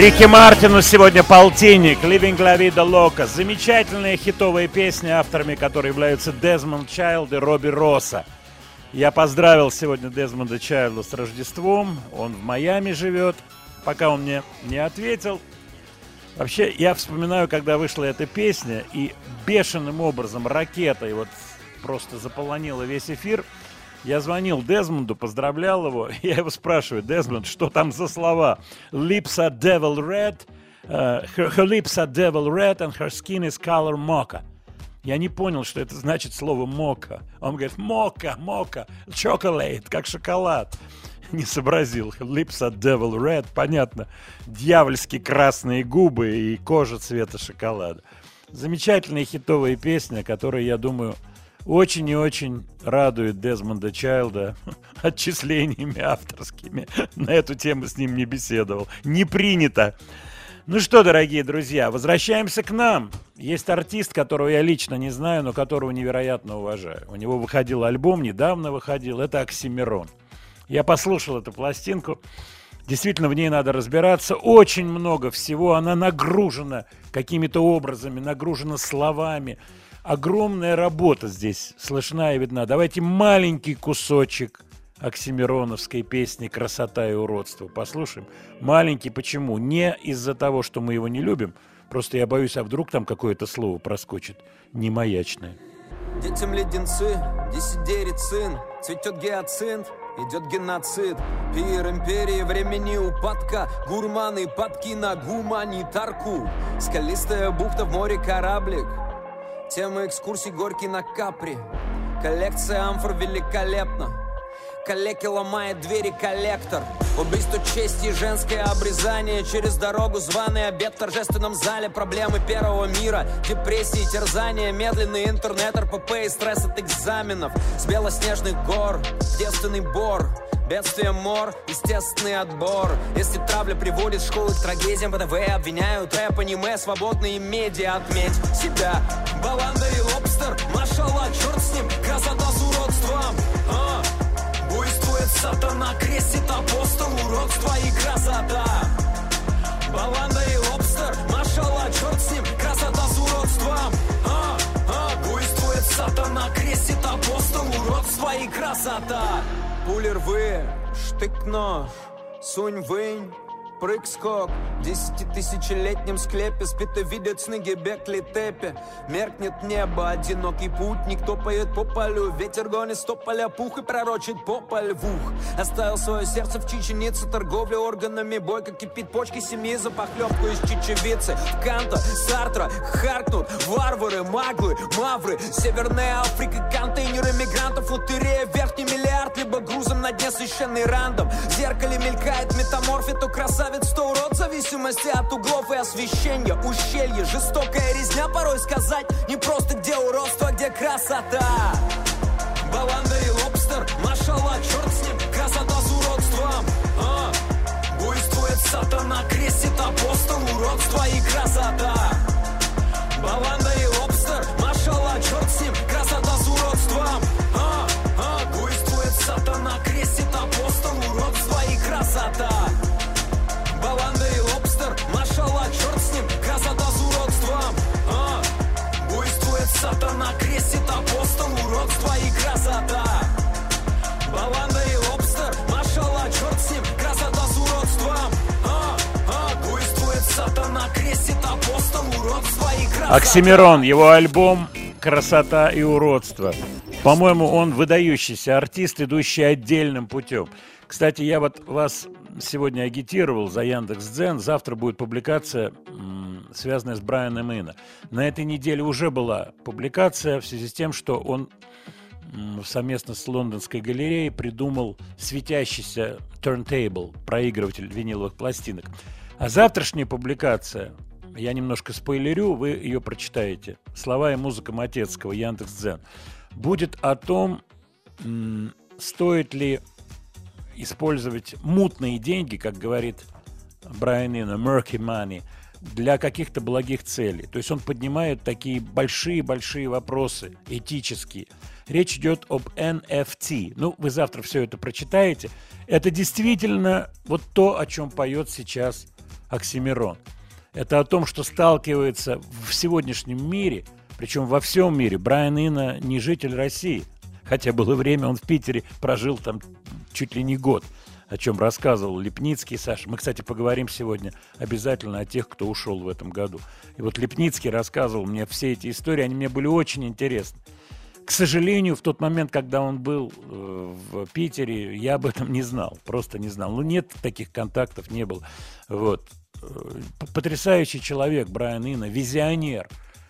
Рики Мартину сегодня полтинник. Living La Vida Loca. Замечательные хитовые песни, авторами которой являются Дезмонд Чайлд и Робби Росса. Я поздравил сегодня Дезмонда Чайлда с Рождеством. Он в Майами живет. Пока он мне не ответил. Вообще, я вспоминаю, когда вышла эта песня, и бешеным образом ракетой вот просто заполонила весь эфир. Я звонил Дезмонду, поздравлял его. Я его спрашиваю, Дезмонд, что там за слова? Lips are devil red, uh, her, her lips are devil red and her skin is color mocha. Я не понял, что это значит слово мока. Он говорит, мока, мока, chocolate, как шоколад. Не сообразил. Lips are devil red, понятно. Дьявольски красные губы и кожа цвета шоколада. Замечательные хитовые песни, которые, я думаю, очень и очень радует Дезмонда Чайлда отчислениями авторскими. На эту тему с ним не беседовал. Не принято. Ну что, дорогие друзья, возвращаемся к нам. Есть артист, которого я лично не знаю, но которого невероятно уважаю. У него выходил альбом, недавно выходил. Это Оксимирон. Я послушал эту пластинку. Действительно, в ней надо разбираться. Очень много всего. Она нагружена какими-то образами, нагружена словами. Огромная работа здесь слышна и видна. Давайте маленький кусочек оксимироновской песни «Красота и уродство» послушаем. Маленький почему? Не из-за того, что мы его не любим, просто я боюсь, а вдруг там какое-то слово проскочит немаячное. Детям леденцы, десидерит сын, цветет гиацинт, идет геноцид. Пир империи времени упадка, гурманы падки на гуманитарку. Скалистая бухта в море кораблик, тема экскурсий горький на капри. Коллекция амфор великолепна. Калеки ломает двери коллектор. Убийство чести и женское обрезание. Через дорогу званый обед в торжественном зале. Проблемы первого мира, депрессии, терзания Медленный интернет, РПП и стресс от экзаменов. С белоснежных гор, в девственный бор. Бедствие мор, естественный отбор. Если травля приводит школы к трагедиям ВДВ обвиняют. Рэп, аниме, свободные медиа Отметь себя, баланда и лобстер Машалла, черт с ним, красота с уродством. А? Сатана, крестит апостол, уродство и красота. Баланда и лобстер, машалла, черт с ним, красота с уродством. А, а, буйствует сатана, крестит апостол, уродство и красота. Пули рвы, штык-нож, сунь вынь, прыг-скок. В десятитысячелетнем склепе Спит и видит сны Гебекли Тепе Меркнет небо, одинокий путник Топает по полю, ветер гонит с тополя Пух и пророчит по львух Оставил свое сердце в чеченице. Торговля органами, бойко кипит. Почки семьи за похлебку из чечевицы. Канта, Сартра, Харкнут Варвары, маглы, мавры. Северная Африка, контейнеры мигрантов Лотерея, верхний миллиард Либо грузом на дне священный рандом. В зеркале мелькает метаморфе То красавец, то урод зависимости от углов и освещения. Ущелье, жестокая резня Порой сказать не просто где уродство, а где красота. Баланда и лобстер, машалла, черт с ним Красота с уродством. А? Буйствует сатана, крестит апостол Уродство и красота. Баланда и лобстер, сатана, крестит апостол Уродство и красота Баланда и лобстер, машалла, черт с ним Красота с уродством а? А? Буйствует сатана, крестит апостол Уродство и красота Оксимирон, его альбом «Красота и уродство». По-моему, он выдающийся артист, идущий отдельным путем. Кстати, я вот вас сегодня агитировал за Яндекс.Дзен. Завтра будет публикация, связанная с Брайаном Инна. На этой неделе уже была публикация в связи с тем, что он совместно с лондонской галереей придумал светящийся turntable, проигрыватель виниловых пластинок. А завтрашняя публикация, я немножко спойлерю, вы ее прочитаете. Слова и музыка Матецкого, Яндекс.Дзен. Будет о том, стоит ли использовать мутные деньги, как говорит Брайан Ино, murky money, для каких-то благих целей. То есть он поднимает такие большие-большие вопросы этические. Речь идет об NFT. Ну, вы завтра все это прочитаете. Это действительно вот то, о чем поет сейчас Оксимирон. Это о том, что сталкивается в сегодняшнем мире, причем во всем мире. Брайан Инна не житель России, хотя было время, он в Питере прожил там чуть ли не год, о чем рассказывал Лепницкий, Саша. Мы, кстати, поговорим сегодня обязательно о тех, кто ушел в этом году. И вот Лепницкий рассказывал мне все эти истории, они мне были очень интересны. К сожалению, в тот момент, когда он был э, в Питере, я об этом не знал, просто не знал. Ну, нет таких контактов, не было. Вот. Э, Потрясающий человек Брайан Инна, визионер.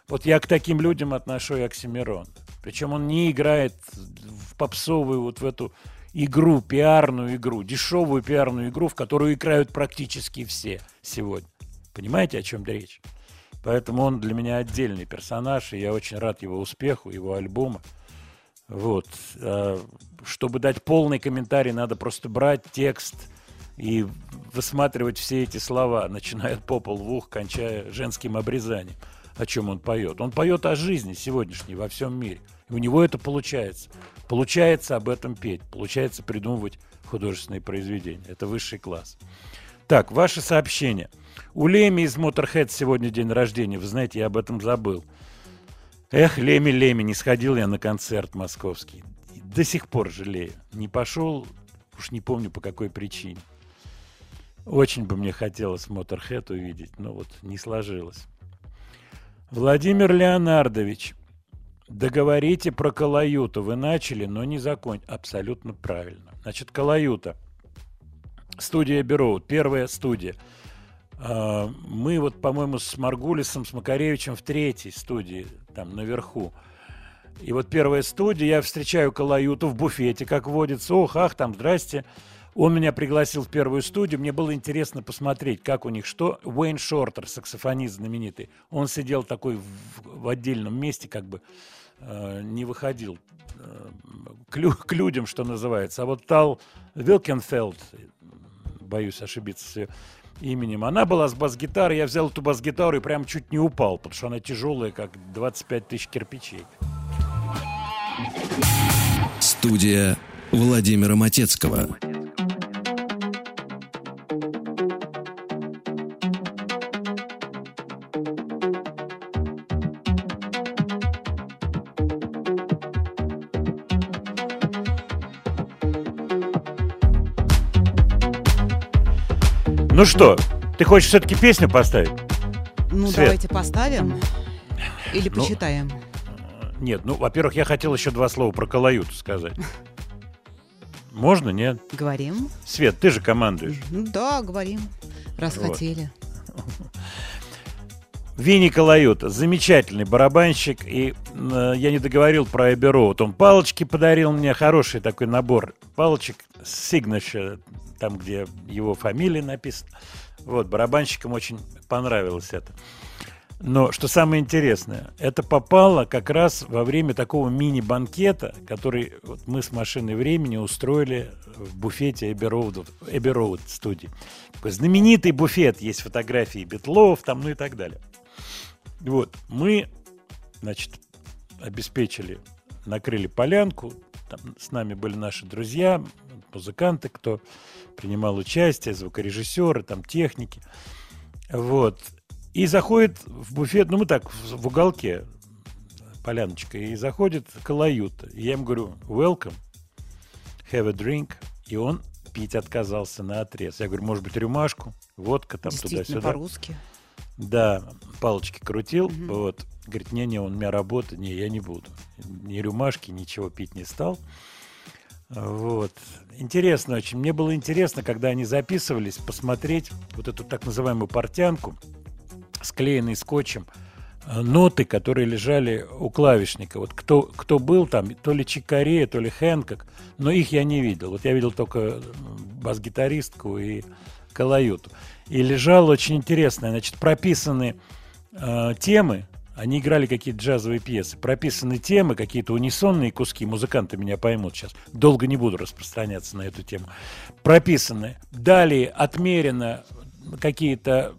Вот я к таким людям отношу и Оксимирон. Причем он не играет в попсовую вот в эту игру, пиарную игру, дешевую пиарную игру, в которую играют практически все сегодня. Понимаете, о чем речь? Поэтому он для меня отдельный персонаж, и я очень рад его успеху, его альбома. Вот. А, Чтобы дать полный комментарий, надо просто брать текст и высматривать все эти слова, начиная от попол в ух, кончая женским обрезанием. О чем он поет? Он поет о жизни сегодняшней во всем мире. И у него это получается. Получается об этом петь, получается придумывать художественные произведения. Это высший класс. Так, ваши сообщения. У Леми из Motorhead сегодня день рождения. Вы знаете, я об этом забыл. Эх, Леми, Леми, не сходил я на концерт московский. До сих пор жалею. Не пошел, уж не помню по какой причине. Очень бы мне хотелось Моторхед увидеть, но вот не сложилось. Владимир Леонардович, договорите про Калаюту. Вы начали, но не закончили. Абсолютно правильно. Значит, Калаюта. Студия Бероуд. Первая студия. А, Мы вот, по-моему, с Маргулисом, с Макаревичем в третьей студии, там наверху. И вот первая студия, я встречаю Калаюту в буфете, как водится. Ох, ах, там, здрасте. Он меня пригласил в первую студию. Мне было интересно посмотреть, как у них что. Уэйн Шортер, саксофонист знаменитый. Он сидел такой в, в отдельном месте, как бы не выходил э, к, лю- к людям, что называется. А вот Тал Вилкенфелд, боюсь ошибиться именем, она была с бас-гитарой. Я взял эту бас-гитару и прям чуть не упал, потому что она тяжелая, как 25 тысяч кирпичей. Студия Владимира Матецкого. Ну что, ты хочешь все-таки песню поставить? Ну, Свет. давайте поставим. Или Ну, почитаем. Нет, ну, во-первых, я хотел еще два слова про Калаюту сказать. Можно, нет? Говорим? Свет, ты же командуешь. Ну да, говорим. Раз Вот. хотели. Винни Калаюта, замечательный барабанщик. И э, я не договорил про Эбби Роуд. Он палочки подарил мне, хороший такой набор палочек. Signature, там, где его фамилия написана. Вот, барабанщикам очень понравилось это. Но что самое интересное, это попало как раз во время такого мини-банкета, который вот мы с машиной времени устроили в буфете Эбби Роуд, Эбби Роуд студии. Такой знаменитый буфет, есть фотографии Битлов там, ну и так далее. Вот, мы, значит, обеспечили, накрыли полянку, там с нами были наши друзья, музыканты, кто принимал участие, звукорежиссеры, там техники. Вот. И заходит в буфет, ну мы так, в, уголке, поляночка, и заходит Калаюта. И я ему говорю, welcome, have a drink. И он пить отказался на отрез. Я говорю, может быть, рюмашку, водка там туда-сюда. по-русски. Да, палочки крутил, вот. Говорит, не-не, он у меня работа, не, я не буду. Ни рюмашки, ничего пить не стал. Вот. Интересно очень. Мне было интересно, когда они записывались, посмотреть вот эту так называемую портянку, склеенный скотчем, э, ноты, которые лежали у клавишника. Вот кто, кто был там, то ли Чикарея, то ли Хэнкок, но их я не видел. Вот я видел только м, бас-гитаристку и Калаюту. И лежало очень интересно. Значит, прописаны э, темы, они играли какие-то джазовые пьесы, прописаны темы, какие-то унисонные куски, музыканты меня поймут сейчас, долго не буду распространяться на эту тему, прописаны. Далее отмерено какие-то,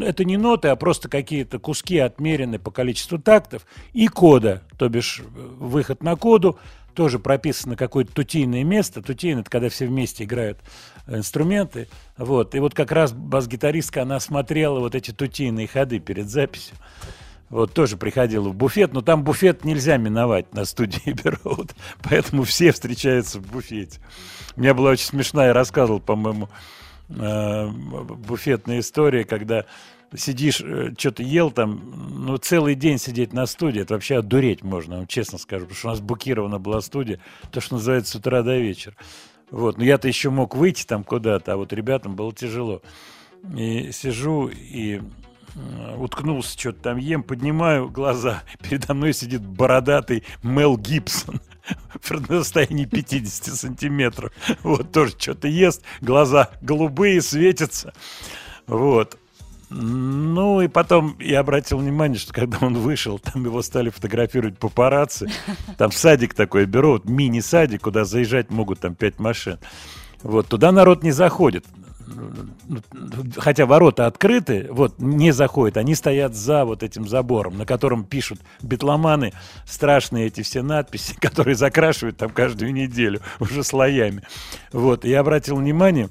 это не ноты, а просто какие-то куски отмерены по количеству тактов и кода, то бишь выход на коду, тоже прописано какое-то тутийное место. Тутийное – это когда все вместе играют инструменты. Вот. И вот как раз бас-гитаристка, она смотрела вот эти тутийные ходы перед записью. Вот тоже приходила в буфет, но там буфет нельзя миновать на студии Бероуд, поэтому все встречаются в буфете. У меня была очень смешная, рассказывал, по-моему, э, буфетная история, когда сидишь, что-то ел там, ну, целый день сидеть на студии, это вообще одуреть можно, вам честно скажу, потому что у нас букирована была студия, то, что называется, с утра до вечера. Вот, но я-то еще мог выйти там куда-то, а вот ребятам было тяжело. И сижу, и э, уткнулся, что-то там ем, поднимаю глаза, передо мной сидит бородатый Мел Гибсон в расстоянии 50 сантиметров. Вот тоже что-то ест, глаза голубые, светятся. Вот. Ну и потом я обратил внимание, что когда он вышел, там его стали фотографировать папарацци. Там садик такой берут, мини-садик, куда заезжать могут там пять машин. Вот, туда народ не заходит. Хотя ворота открыты, вот, не заходят. Они стоят за вот этим забором, на котором пишут битломаны страшные эти все надписи, которые закрашивают там каждую неделю уже слоями. Вот, я обратил внимание,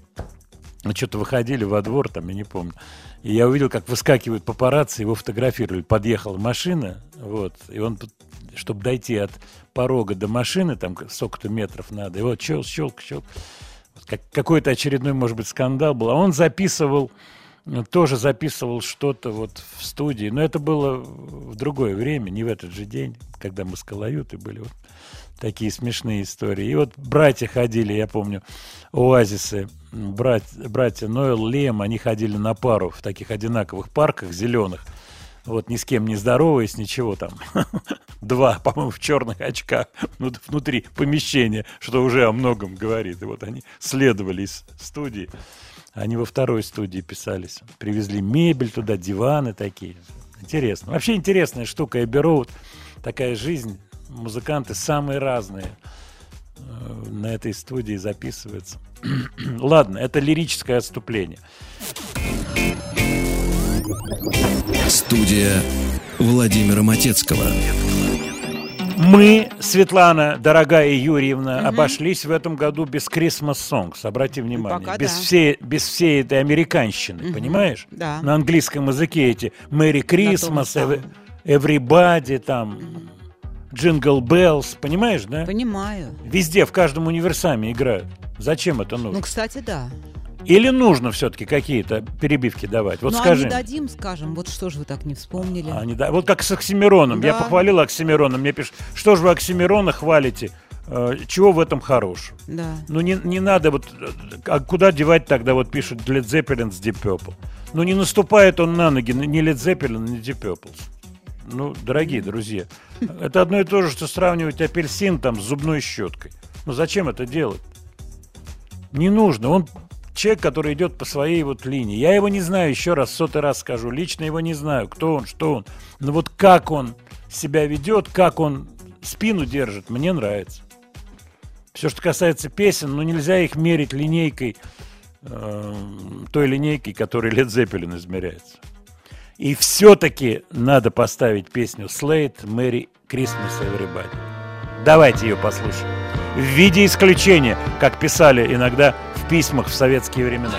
ну, что-то выходили во двор, там, я не помню. И я увидел, как выскакивают папарацци, его фотографировали. Подъехала машина, Вот. И он, чтобы дойти от порога до машины, там сколько-то метров надо, и вот щелк, щелк, щелк. Как, какой-то очередной, может быть, скандал был. А он записывал, тоже записывал что-то вот в студии. Но это было в другое время, не в этот же день, когда мы с Калаютой были. Вот такие смешные истории. И вот братья ходили, я помню, оазисы, брат, братья Ноэл, Лем, они ходили на пару в таких одинаковых парках зеленых. Вот ни с кем не здороваясь, ничего там. Два, по-моему, в черных очках ну, внутри помещения, что уже о многом говорит. И вот они следовали из студии. Они во второй студии писались. Привезли мебель туда, диваны такие. Интересно. Вообще интересная штука. Эбби Роуд, такая жизнь. Музыканты самые разные э, на этой студии записываются. Ладно, это лирическое отступление. Студия Владимира Матецкого. Мы, Светлана, дорогая Юрьевна, обошлись в этом году без Christmas Songs. Обрати внимание. пока без, да. всей, без всей этой американщины, понимаешь? Да. На английском языке эти Merry Christmas, Everybody, там, Jingle Bells, понимаешь, да? Понимаю. Везде, в каждом универсаме играют. Зачем это нужно? Ну, кстати, да. Или нужно все-таки какие-то перебивки давать? Вот ну, скажи. а не дадим, скажем, вот что же вы так не вспомнили? А, не да- Вот как с Оксимироном. Я Да. похвалил Оксимирона, мне пишут, что же вы Оксимирона хвалите? Э, чего в этом хорошего? Да. Ну не, не надо вот... А куда девать тогда, вот пишут Led Zeppelin с Deep Purple? Ну не наступает он на ноги ни Led Zeppelin, ни Deep Purple. Ну, дорогие друзья, это одно и то же, что сравнивать апельсин там с зубной щеткой. Ну зачем это делать? Не нужно. Он человек, который идет по своей вот линии. Я его не знаю, еще раз, сотый раз скажу. Лично его не знаю, кто он, что он. Но вот как он себя ведет, как он спину держит, мне нравится. Все, что касается песен, ну нельзя их мерить линейкой, э, той линейкой, которой Led Zeppelin измеряется. И все-таки надо поставить песню Slate «Merry Christmas Everybody». Давайте ее послушаем. В виде исключения, как писали иногда письмах в советские времена.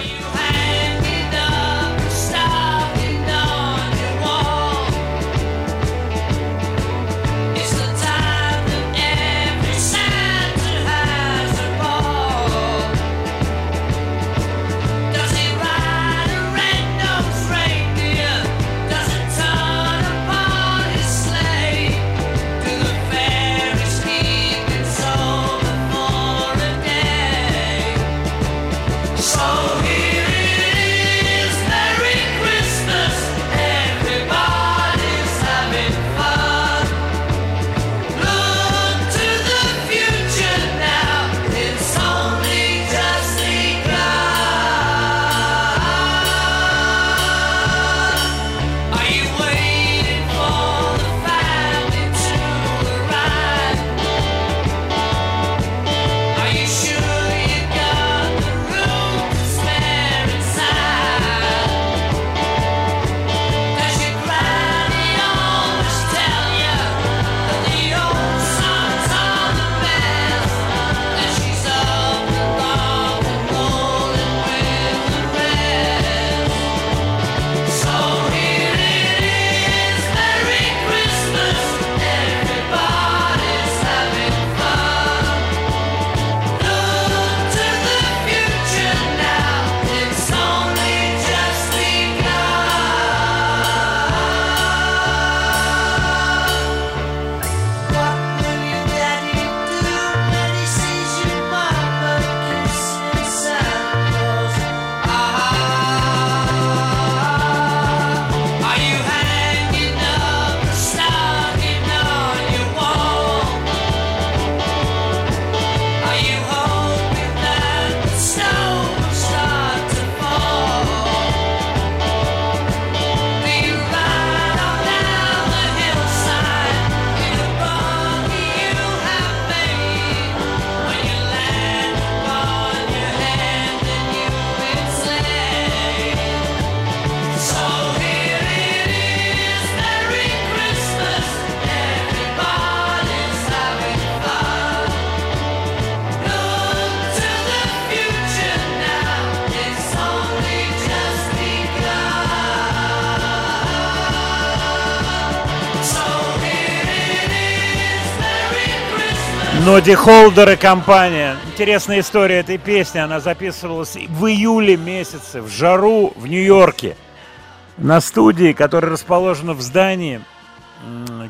Ноди Холдер и компания. Интересная история этой песни. Она записывалась в июле месяце, в жару в Нью-Йорке. На студии, которая расположена в здании,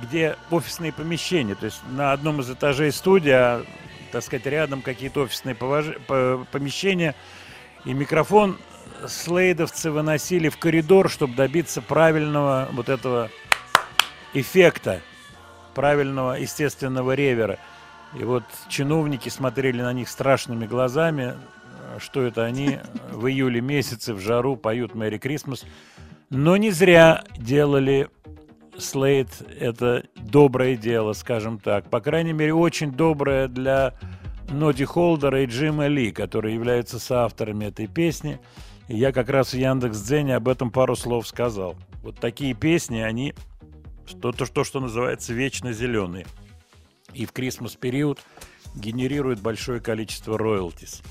где офисные помещения. То есть на одном из этажей студия, а, так сказать, рядом какие-то офисные помещения. И микрофон слейдовцы выносили в коридор, чтобы добиться правильного вот этого эффекта, правильного естественного ревера. И вот чиновники смотрели на них страшными глазами, что это они в июле месяце в жару поют «Мэри Крисмас». Но не зря делали Слейд это доброе дело, скажем так. По крайней мере, очень доброе для Ноди Холдера и Джима Ли, которые являются соавторами этой песни. И я как раз в Яндекс.Дзене об этом пару слов сказал. Вот такие песни, они то, что, что называется вечно зеленые. И в Крисмас период генерируют большое количество роялтис.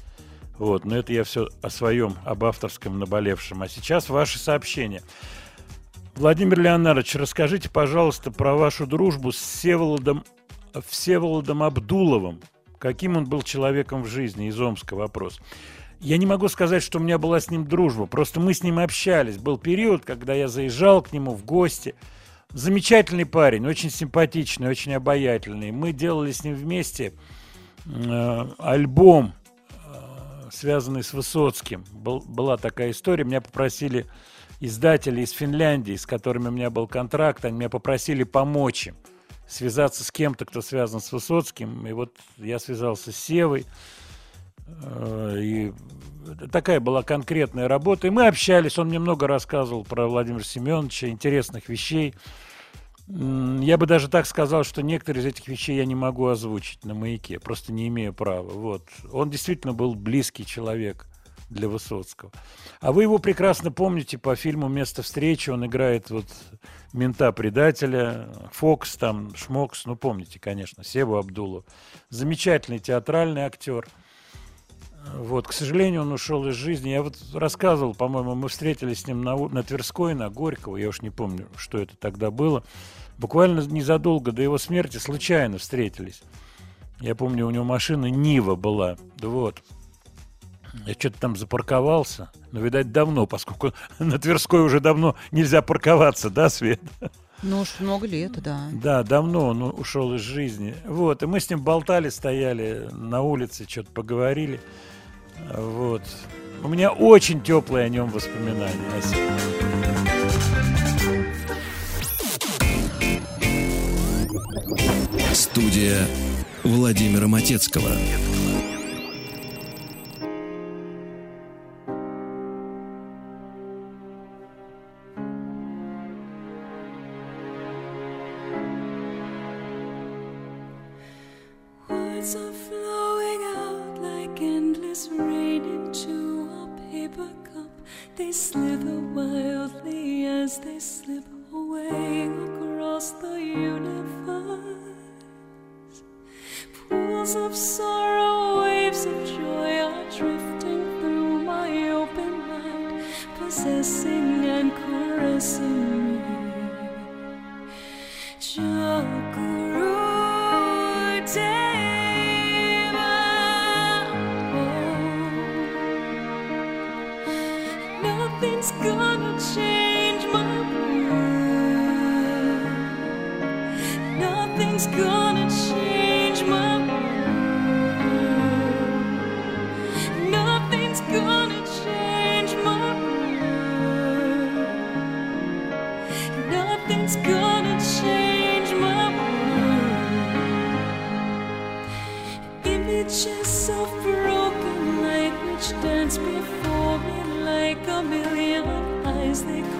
Вот, но это я все о своем, об авторском наболевшем. А сейчас ваши сообщения. Владимир Леонардович, расскажите, пожалуйста, про вашу дружбу с Всеволодом, Всеволодом Абдуловым. Каким он был человеком в жизни? Из Омска вопрос. Я не могу сказать, что у меня была с ним дружба. Просто мы с ним общались. Был период, когда я заезжал к нему в гости. Замечательный парень, очень симпатичный, очень обаятельный. Мы делали с ним вместе э, альбом, э, связанный с Высоцким. Был- была такая история. Меня попросили издатели из Финляндии, с которыми у меня был контракт, они меня попросили помочь им связаться с кем-то, кто связан с Высоцким. И вот я связался с Севой. Э, И такая была конкретная работа. И мы общались. Он мне много рассказывал про Владимира Семеновича, интересных вещей. Я бы даже так сказал, что некоторые из этих вещей я не могу озвучить на маяке, просто не имею права. Вот. Он действительно был близкий человек для Высоцкого. А вы его прекрасно помните по фильму «Место встречи». Он играет вот мента-предателя, Фокс там, Шмокс, ну помните, конечно, Севу Абдулу. Замечательный театральный актер. Вот, к сожалению, он ушел из жизни. Я вот рассказывал, по-моему, мы встретились с ним на, на Тверской, на Горького, я уж не помню, что это тогда было. Буквально незадолго до его смерти случайно встретились. Я помню, у него машина Нива была. Да вот. Я что-то там запарковался. Но, видать, давно, поскольку на Тверской уже давно нельзя парковаться, да, Свет? Ну уж много лет, да. Да, давно он ушел из жизни. Вот, и мы с ним болтали, стояли на улице, что-то поговорили. Вот. У меня очень теплые о нем воспоминания. Студия Владимира Матецкого. as they come.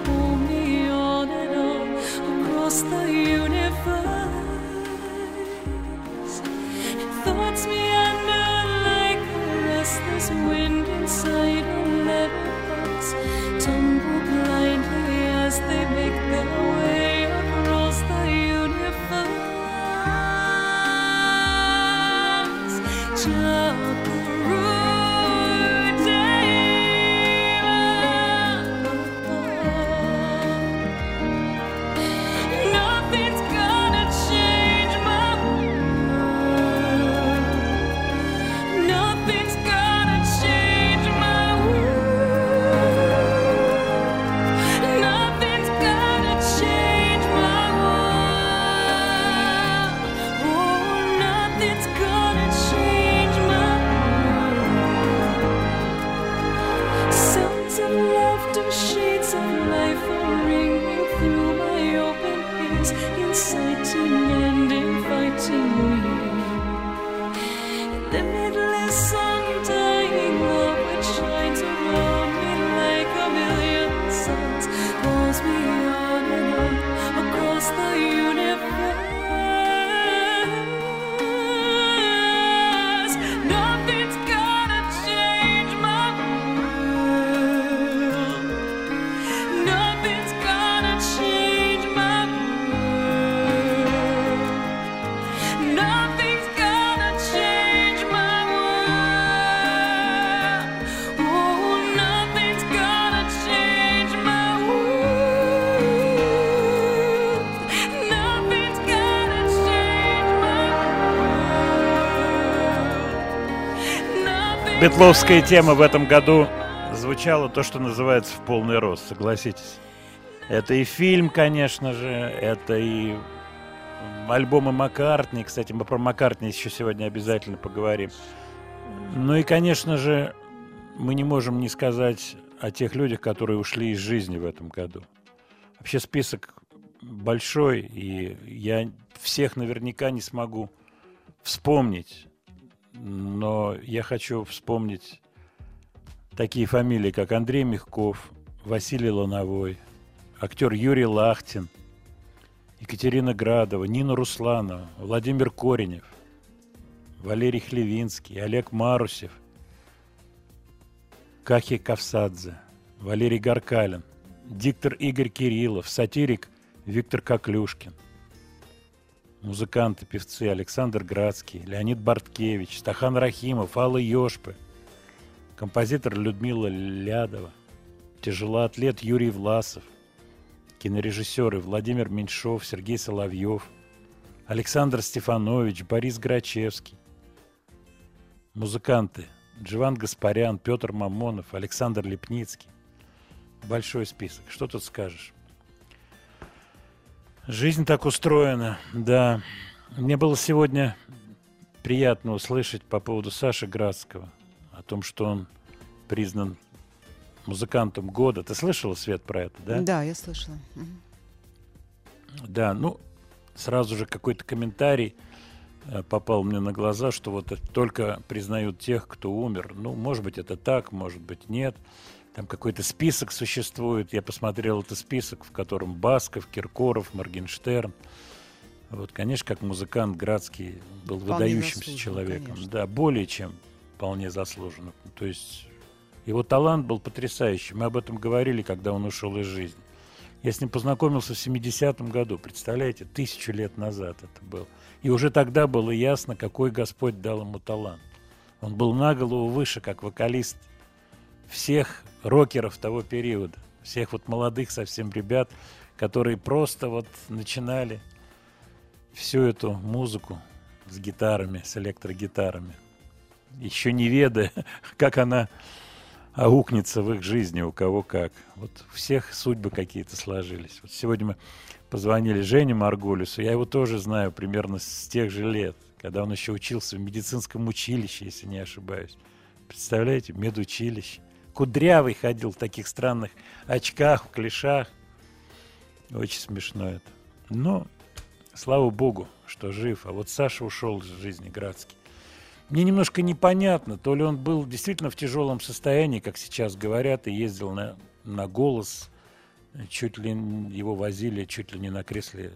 Бетловская тема в этом году звучала то, что называется в полный рост, согласитесь. Это и фильм, конечно же, это и альбомы Маккартни. Кстати, мы про Маккартни еще сегодня обязательно поговорим. Ну и, конечно же, мы не можем не сказать о тех людях, которые ушли из жизни в этом году. Вообще список большой, и я всех наверняка не смогу вспомнить. Но я хочу вспомнить такие фамилии, как Андрей Мягков, Василий Лановой, актер Юрий Лахтин, Екатерина Градова, Нина Русланова, Владимир Коренев, Валерий Хлевинский, Олег Марусев, Кахи Кавсадзе, Валерий Гаркалин, диктор Игорь Кириллов, сатирик Виктор Коклюшкин, музыканты, певцы Александр Градский, Леонид Барткевич, Стахан Рахимов, Алла Ёшпы, композитор Людмила Лядова, тяжелоатлет Юрий Власов, кинорежиссеры Владимир Меньшов, Сергей Соловьев, Александр Стефанович, Борис Грачевский, музыканты Дживан Гаспарян, Петр Мамонов, Александр Лепницкий. Большой список. Что тут скажешь? Жизнь так устроена, да. Мне было сегодня приятно услышать по поводу Саши Градского, о том, что он признан музыкантом года. Ты слышала, Свет, про это, да? Да, я слышала. Да, ну, сразу же какой-то комментарий э, попал мне на глаза, что вот только признают тех, кто умер. Ну, может быть, это так, может быть, нет. Там какой-то список существует. Я посмотрел этот список, в котором Басков, Киркоров, Моргенштерн. Вот, конечно, как музыкант Градский был Вполне выдающимся человеком. конечно. Да, более чем вполне заслуженно. То есть его талант был потрясающий. Мы об этом говорили, когда он ушел из жизни. Я с ним познакомился в 70-м году, представляете, тысячу лет назад это было. И уже тогда было ясно, какой Господь дал ему талант. Он был на голову выше, как вокалист всех рокеров того периода, всех вот молодых совсем ребят, которые просто вот начинали всю эту музыку с гитарами, с электрогитарами, еще не ведая, как она аукнется в их жизни, у кого как. Вот у всех судьбы какие-то сложились. Вот сегодня мы позвонили Жене Марголису, я его тоже знаю примерно с тех же лет, когда он еще учился в медицинском училище, если не ошибаюсь. Представляете, медучилище. Кудрявый ходил в таких странных очках, в клешах. Очень смешно это. Но, слава богу, что жив. А вот Саша ушел из жизни Градский. Мне немножко непонятно, то ли он был действительно в тяжелом состоянии, как сейчас говорят, и ездил на, на голос, чуть ли его возили, чуть ли не на кресле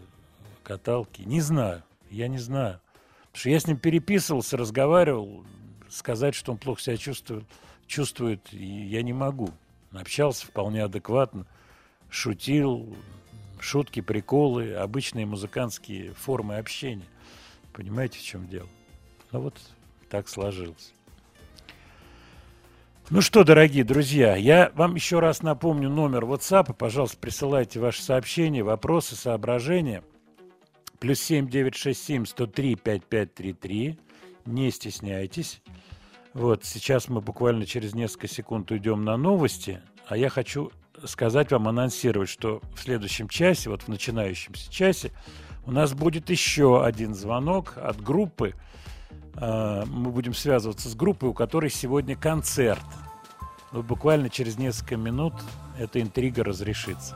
каталки. Не знаю, я не знаю. Потому что я с ним переписывался, разговаривал, сказать, что он плохо себя чувствует, чувствует, я не могу. Общался вполне адекватно, шутил, шутки, приколы, обычные музыкантские формы общения. Понимаете, в чем дело? Ну вот так сложилось. Ну что, дорогие друзья, я вам еще раз напомню номер WhatsApp. Пожалуйста, присылайте ваши сообщения, вопросы, соображения. Плюс 7 967 103 5533. Не стесняйтесь. Вот, сейчас мы буквально через несколько секунд уйдем на новости, а я хочу сказать вам, анонсировать, что в следующем часе, вот в начинающемся часе, у нас будет еще один звонок от группы. А, Мы будем связываться с группой, у которой сегодня концерт. Вот буквально через несколько минут эта интрига разрешится.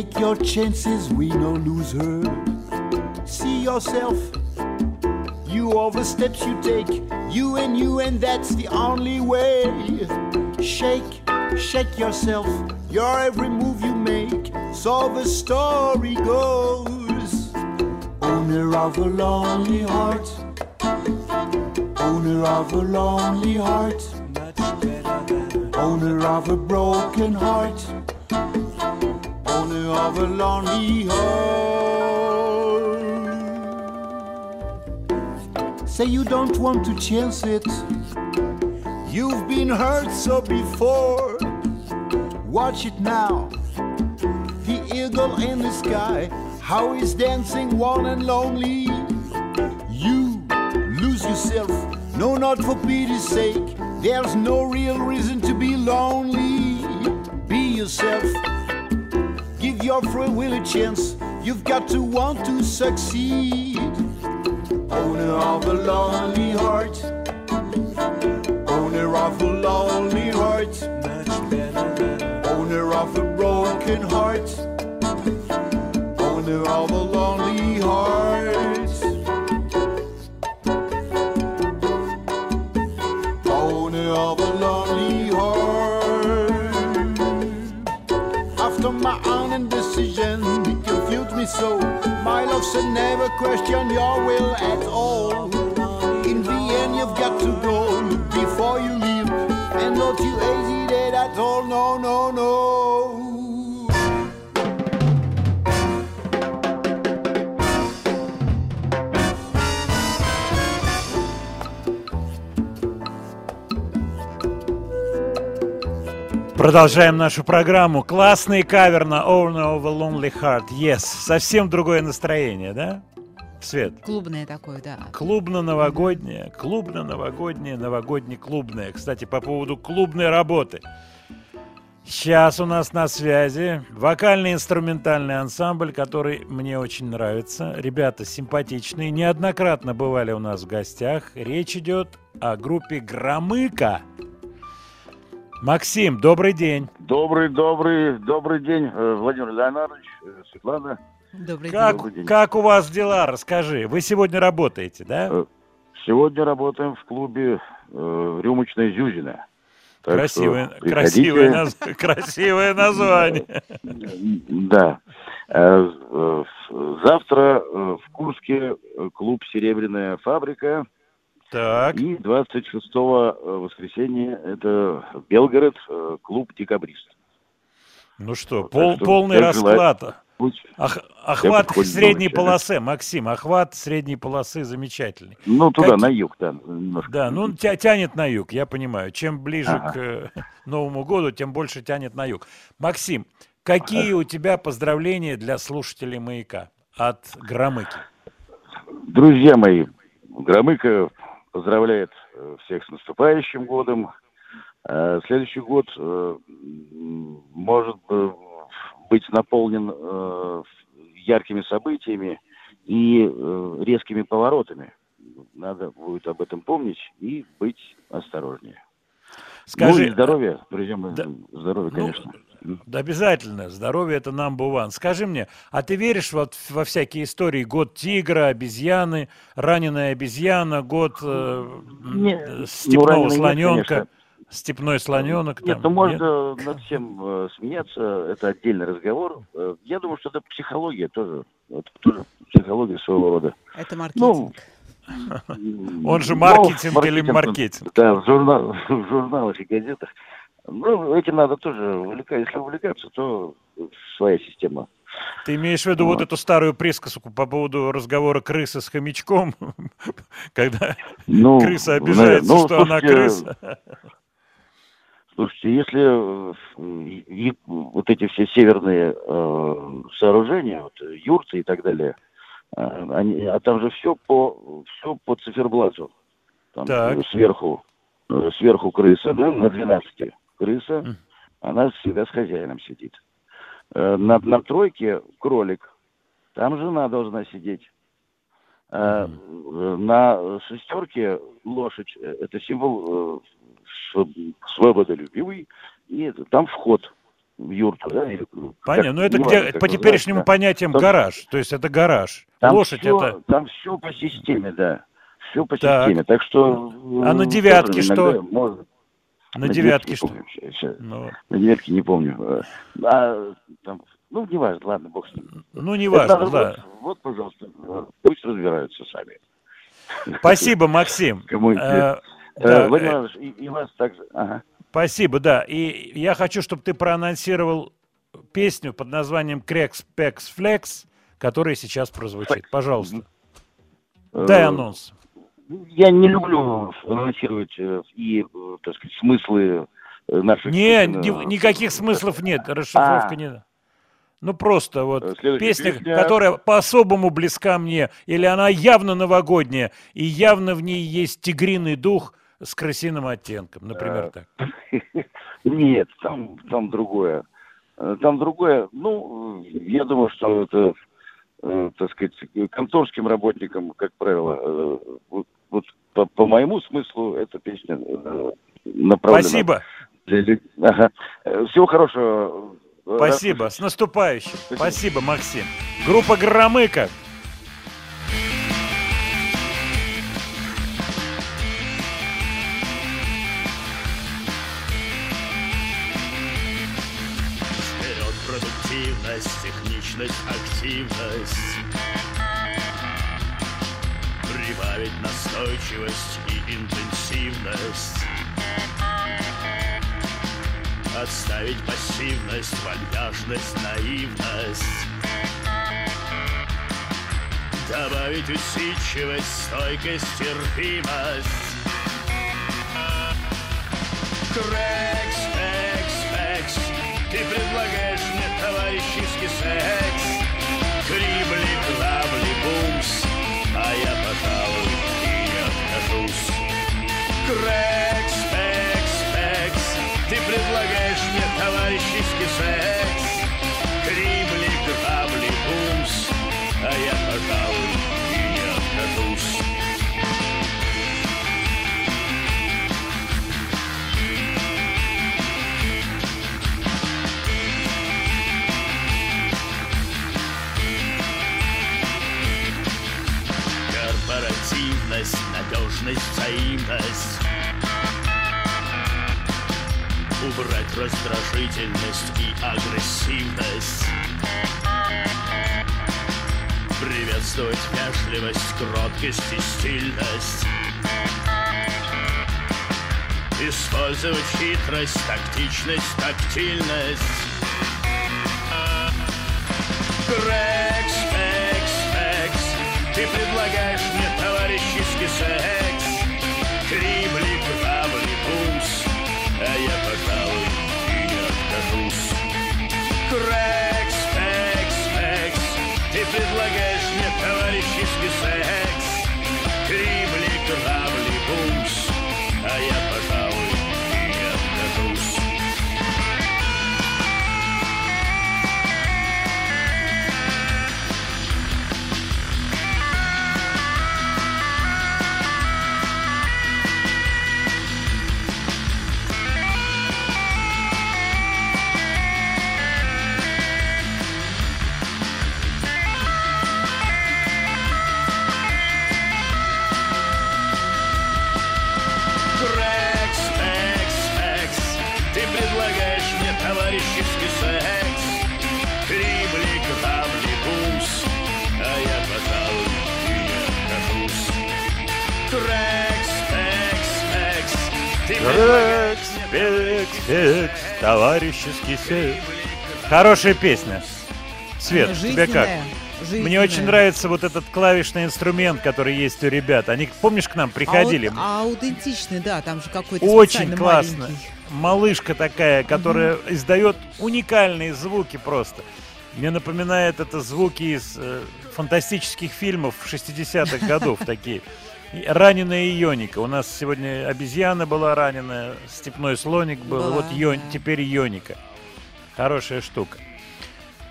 Take your chances, we no loser. See yourself. You are the steps you take. You and you, and that's the only way. Shake, shake yourself. Your every move you make. So the story goes. Owner of a lonely heart. Owner of a lonely heart. Owner of a broken heart. Of a lonely heart. Say you don't want to chance it. You've been hurt so before. Watch it now. The eagle in the sky, how he's dancing one and lonely. You lose yourself, no, not for pity's sake. There's no real reason to be lonely. Be yourself, your free will a chance. You've got to want to succeed. Owner of a lonely heart, owner of a lonely heart, owner of a broken heart, owner of a lonely heart. Love said never question your will at all. In the end, you've got to go before you leave, and don't you hesitate at all. No, no, no. Продолжаем нашу программу. Классный кавер на Owner of a Lonely Heart. Yes. Совсем другое настроение, да? Свет. Клубное такое, да. Клубно-новогоднее, клубно-новогоднее, новогодне-клубное. Кстати, по поводу клубной работы. Сейчас у нас на связи вокально-инструментальный ансамбль, который мне очень нравится. Ребята симпатичные, неоднократно бывали у нас в гостях. Речь идет о группе «Громыка». Максим, добрый день. Добрый, добрый, добрый день, э, Владимир Леонардович, э, Светлана. Добрый Как, Добрый день. как у вас дела, расскажи. Вы сегодня работаете, да? Э, Сегодня работаем в клубе э, «Рюмочная Зюзина». Так Красивое, красивое, наз- красивое название. Да. Завтра в Курске клуб «Серебряная фабрика». Так. И 26 воскресенья это Белгород, э, клуб «Декабрист». Ну что, Так пол- что полный желаю расклад. Ох- охват средней да. полосы, Максим, охват средней полосы замечательный. Ну, туда, Какие- на юг, да. немножко. Да, ну тя- тянет на юг, я понимаю. Чем ближе Ага. к э, Новому году, тем больше тянет на юг. Максим, какие у тебя поздравления для слушателей «Маяка» от Громыки? Друзья мои, Громыко поздравляет э, всех с наступающим годом. Э, Следующий год э, может быть наполнен яркими событиями и резкими поворотами. Надо будет об этом помнить и быть осторожнее. Скажи, ну и здоровья, друзья мои, да, здоровья, ну, конечно. Да, обязательно. Здоровье это number one. Скажи мне, а ты веришь вот во всякие истории? Год тигра, обезьяны, раненая обезьяна, год э, э, ну, степного нет, слоненка, конечно. степной слоненок. Нет, там, ну можно над всем э, смеяться, это отдельный разговор. Э, я думаю, что это психология тоже. Это тоже психология своего рода. Это маркетинг. Он же Ну, маркетинг или маркетинг? Да, в, журнал- в журналах и газетах. Ну, этим надо тоже увлекаться. Если увлекаться, то своя система. Ты имеешь в виду вот эту старую присказку по поводу разговора крысы с хомячком, когда Ну, крыса наверное. обижается, Ну, что она слушайте, крыса? Слушайте, если э, вот эти все северные э, сооружения, вот, юрты и так далее, э, они- а там же все по все по циферблату. Там Так. сверху э, сверху крыса, да, на 12 крыса, она всегда с хозяином сидит. Э, На, на тройке кролик, там жена должна сидеть. Э, э, На шестерке лошадь, это символ св- свободолюбивый, и там вход в юрту, да? или, ну, Понятно. Ну, это неважно, где, по теперешним да. понятиям Там- гараж. То есть это гараж. Там Лошадь всё- это... Там все по системе, да. Все по Так. системе. Так что... А на девятке что? иногда можно. На девятке не что? Ну, На девятке не помню. Э, А, там, ну, не важно, ладно, бог с ним. ну не важно, да. Вот, вот, пожалуйста, пусть разбираются сами. Спасибо, Максим. Кому Э, интересно. Э, да, Владимир Иванович, и, и вас также. Ага. Спасибо, да. И я хочу, чтобы ты проанонсировал песню под названием «Крекс, Пекс, Флекс», которая сейчас прозвучит. Пожалуйста. Дай анонс. Я не люблю анонсировать э, и, э, так сказать, смыслы э, наших... Не, ни- никаких смыслов нет, расшифровка А. не... Ну просто вот следующая песня, песня. которая по-особому близка мне, или она явно новогодняя, и явно в ней есть тигриный дух с крысиным оттенком, например, так. Нет, там, там другое. Там другое. Ну, я думаю, что это, так сказать, конторским работникам, как правило, вот, по, по моему смыслу эта песня э, направлена. Спасибо. Ага. Э, Всего хорошего. Рад Спасибо. С наступающим. Спасибо, Максим. Группа Громыка. Вперед продуктивность, техничность, активность настойчивость и интенсивность. Отставить пассивность, вальяжность, наивность. Добавить усидчивость, стойкость, терпимость. Крекс, экс, экс Ты предлагаешь мне товарищеский секс Крекс, экс, экс Ты предлагаешь мне товарищеский секс Корпоративность, надежность, взаимность. Убрать раздражительность и агрессивность. Приветствовать вежливость, кроткость и стильность. Использовать хитрость, тактичность, тактильность. Крекс, экс, экс Ты предлагаешь мне товарищеский товарищеский секс. Хорошая песня. Свет, тебе как? жизненная. Мне очень нравится вот этот клавишный инструмент, который есть у ребят. Они, помнишь, к нам приходили? А, вот- а аутентичный, да, там же какой-то Очень классно. маленький. Малышка такая, которая издает уникальные звуки просто. Мне напоминает это звуки из э, фантастических фильмов 60-х годов такие. Раненая Йоника. У нас сегодня обезьяна была раненая, степной слоник был, Была, вот Йон- да. теперь Йоника. Хорошая штука.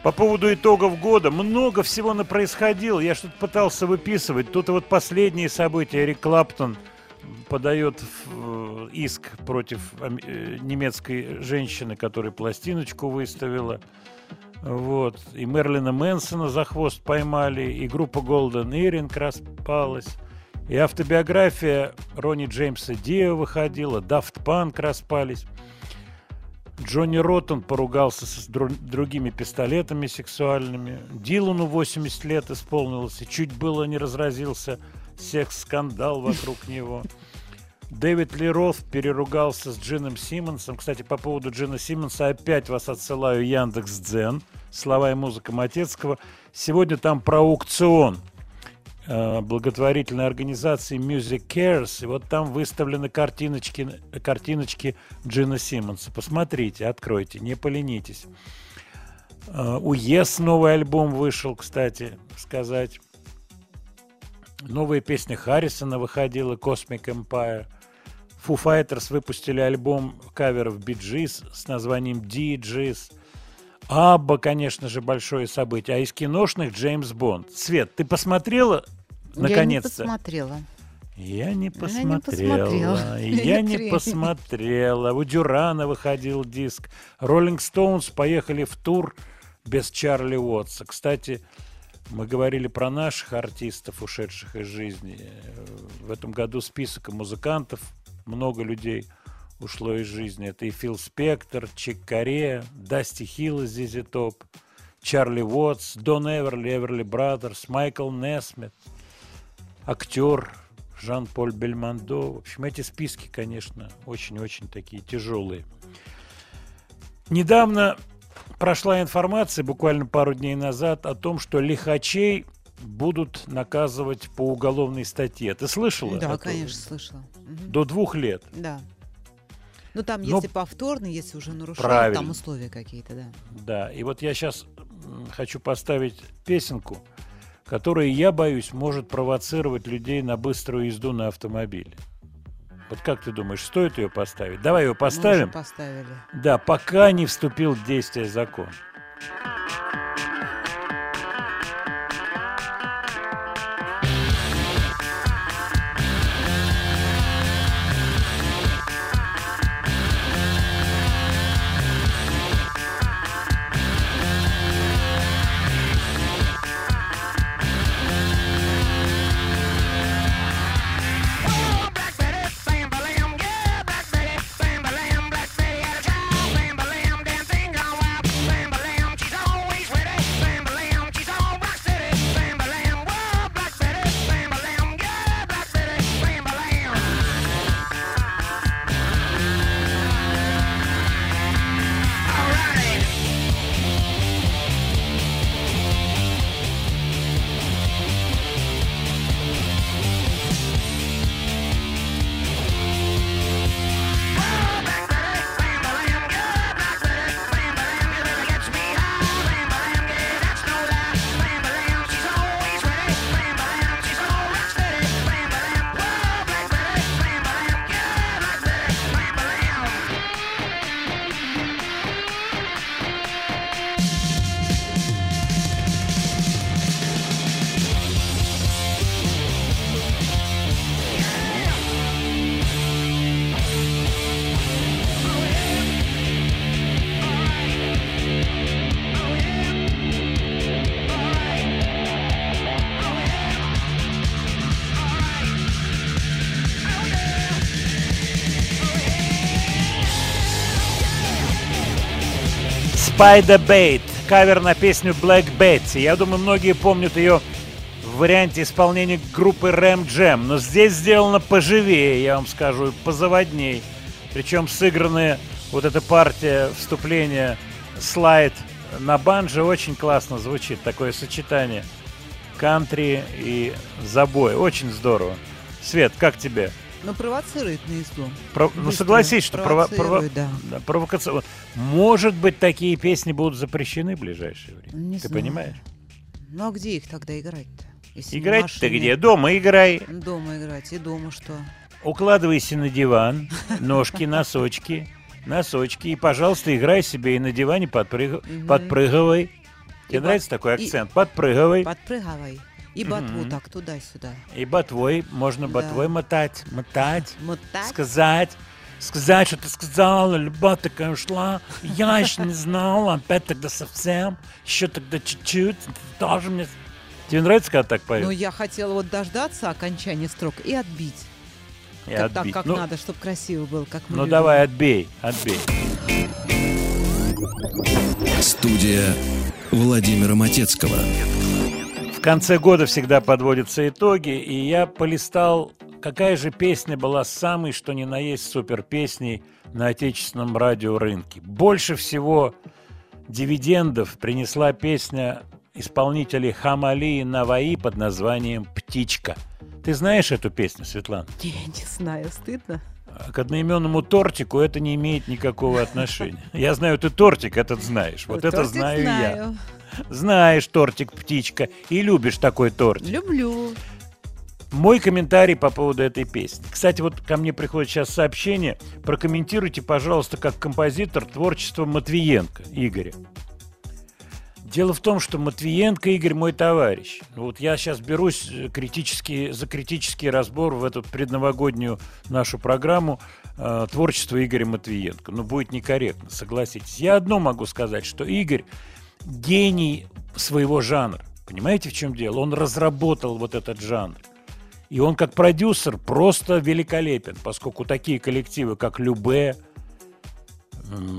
По поводу итогов года много всего на происходило. Я что-то пытался выписывать. Тут вот последние события. Эрик Клаптон подает э, иск против э, немецкой женщины, которая пластиночку выставила. Вот. И Мерлина Мэнсона за хвост поймали, и группа Golden Earring распалась. И автобиография Ронни Джеймса Дио выходила, Daft Punk распались. Джонни Роттон поругался с дру- другими пистолетами сексуальными. Дилану 80 лет исполнилось, и чуть было не разразился секс-скандал вокруг него. Дэвид Ли Роth переругался с Джином Симмонсом. Кстати, по поводу Джина Симмонса опять вас отсылаю Яндекс Дзен. Слова и музыка Матецкого. Сегодня там про аукцион благотворительной организации Music Cares. И вот там выставлены картиночки, картиночки Джина Симмонса. Посмотрите, откройте, не поленитесь. Э, У Yes новый альбом вышел, кстати, сказать. Новая песня Харрисона выходила, Cosmic Empire. Foo Fighters выпустили альбом каверов Gees с названием DJs. Абба, конечно же, большое событие. А из киношных Джеймс Бонд. Свет, ты посмотрела наконец-то? Я не посмотрела. Я не посмотрела. Я не посмотрела. У Дюрана выходил диск. Роллинг Стоунс поехали в тур без Чарли Уотса. Кстати, мы говорили про наших артистов, ушедших из жизни. В этом году список музыкантов. Много людей ушло из жизни. Это и Фил Спектор, Чик Корея, Дасти Хилл из Зизи Топ, Чарли Уотс, Дон Эверли, Эверли Брадерс, Майкл Несмит, актер Жан-Поль Бельмондо. В общем, эти списки, конечно, очень-очень такие тяжелые. Недавно прошла информация, буквально пару дней назад, о том, что лихачей будут наказывать по уголовной статье. Ты слышала? Да, конечно, слышала. Мгм. До двух лет. Да. Ну, там, Но- если повторно, если уже нарушают, Правильно. там условия какие-то, да. Да, и вот я сейчас хочу поставить песенку, которая, я боюсь, может провоцировать людей на быструю езду на автомобиле. Вот как ты думаешь, стоит ее поставить? Давай ее Мы уже поставим. поставили. Да, пока не вступил в действие закон. Spider Bait, кавер на песню Black Betty. Я думаю, многие помнят ее в варианте исполнения группы Ram Jam, но здесь сделано поживее, я вам скажу, позаводней. Причем сыгранная вот эта партия вступления слайд на банже очень классно звучит, такое сочетание кантри и забой. Очень здорово. Свет, как тебе? Ну, провоцирует на езду. Про- ну, согласись, что прово- прово- да. провокационно. Может быть, такие песни будут запрещены в ближайшее время. Не Ты знаю. понимаешь? Ну, а где их тогда играть-то? Играть-то где? Дома играй. Дома играть. И дома что? Укладывайся на диван, ножки, носочки, носочки. И, пожалуйста, играй себе и на диване подпрыг- подпрыгивай. Тебе нравится такой акцент? Подпрыгивай. Подпрыгивай. И ботву Мгм. так туда-сюда. И ботвой, можно Да. ботвой мотать, мотать, Мотать? сказать, сказать, что ты сказала, любовь такая ушла, я еще не знала, опять тогда совсем, еще тогда чуть-чуть, ты тоже мне... Тебе нравится, когда так поют? Ну, я хотела вот дождаться окончания строк и отбить. И Как- Так, отбить. как Ну, надо, чтобы красиво был, как мы Ну любим. давай, отбей, отбей. Студия Владимира Матецкого. В конце года всегда подводятся итоги, и я полистал, какая же песня была самой, что ни на есть, супер песней на отечественном радиорынке. Больше всего дивидендов принесла песня исполнителей Хамали и Наваи под названием «Птичка». Ты знаешь эту песню, Светлана? Я не знаю, стыдно. К одноименному тортику это не имеет никакого отношения. Я знаю, ты тортик этот знаешь. Вот это знаю, я. Знаешь тортик птичка и любишь такой тортик. Люблю. Мой комментарий по поводу этой песни. Кстати, вот ко мне приходит сейчас сообщение. Прокомментируйте, пожалуйста, как композитор творчество Матвиенко Игоря. Дело в том, что Матвиенко Игорь мой товарищ. Вот я сейчас берусь э, критически, за критический разбор в эту предновогоднюю нашу программу э, творчество Игоря Матвиенко. Ну, будет некорректно, согласитесь. Я одно могу сказать, что Игорь гений своего жанра. Понимаете, в чем дело? Он разработал вот этот жанр. И он как продюсер просто великолепен, поскольку такие коллективы, как Любе,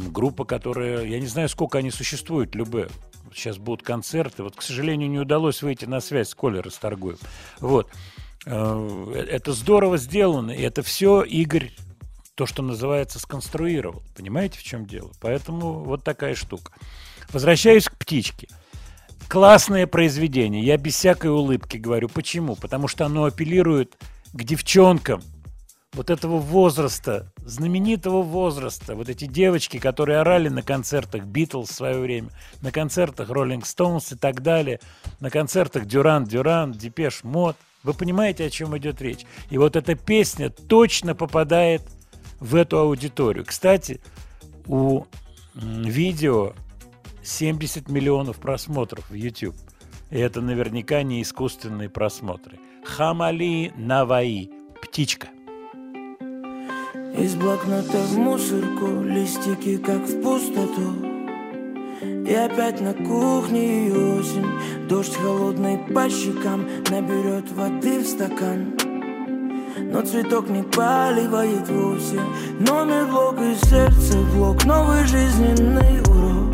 группа, которая, я не знаю, сколько они существуют, Любе. Сейчас будут концерты. Вот, к сожалению, не удалось выйти на связь с Колей Расторгуем. Вот. Э, Это здорово сделано, и это все Игорь, то, что называется, сконструировал. Понимаете, в чем дело? Поэтому вот такая штука. Возвращаюсь к птичке. Классное произведение. Я без всякой улыбки говорю. Почему? Потому что оно апеллирует к девчонкам вот этого возраста, знаменитого возраста. Вот эти девочки, которые орали на концертах Beatles в свое время, на концертах Rolling Stones и так далее, на концертах Duran Duran, Depeche Mode. Вы понимаете, о чем идет речь? И вот эта песня точно попадает в эту аудиторию. Кстати, у видео 70 миллионов просмотров в YouTube. И это наверняка не искусственные просмотры. Хамали Наваи. Птичка. Из блокнота в мусорку Листики как в пустоту И опять на кухне и осень Дождь холодный по щекам Наберет воды в стакан Но цветок не поливает вовсе Номер блок и сердце блок Новый жизненный урок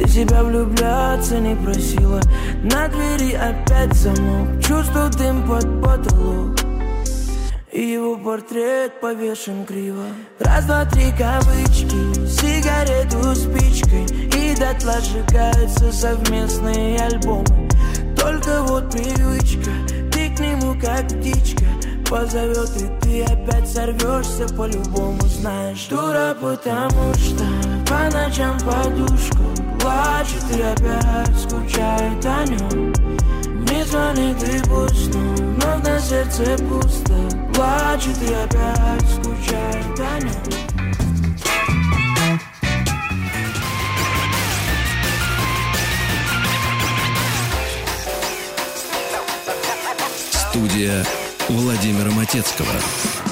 Ты себя влюбляться не просила. На двери опять замок Чувствую дым под потолок. И его портрет повешен криво. Раз, два, три кавычки Сигарету спичкой. И дотла сжигаются совместные альбомы. Только вот привычка Ты к нему как птичка. Позовет и ты опять сорвешься по-любому Знаешь, дура, потому что По ночам подушку Плачет и опять скучает о нем. Не звонит и пусть, но вновь на сердце пусто. Плачет и опять скучает о нем. Студия Владимира Матецкого.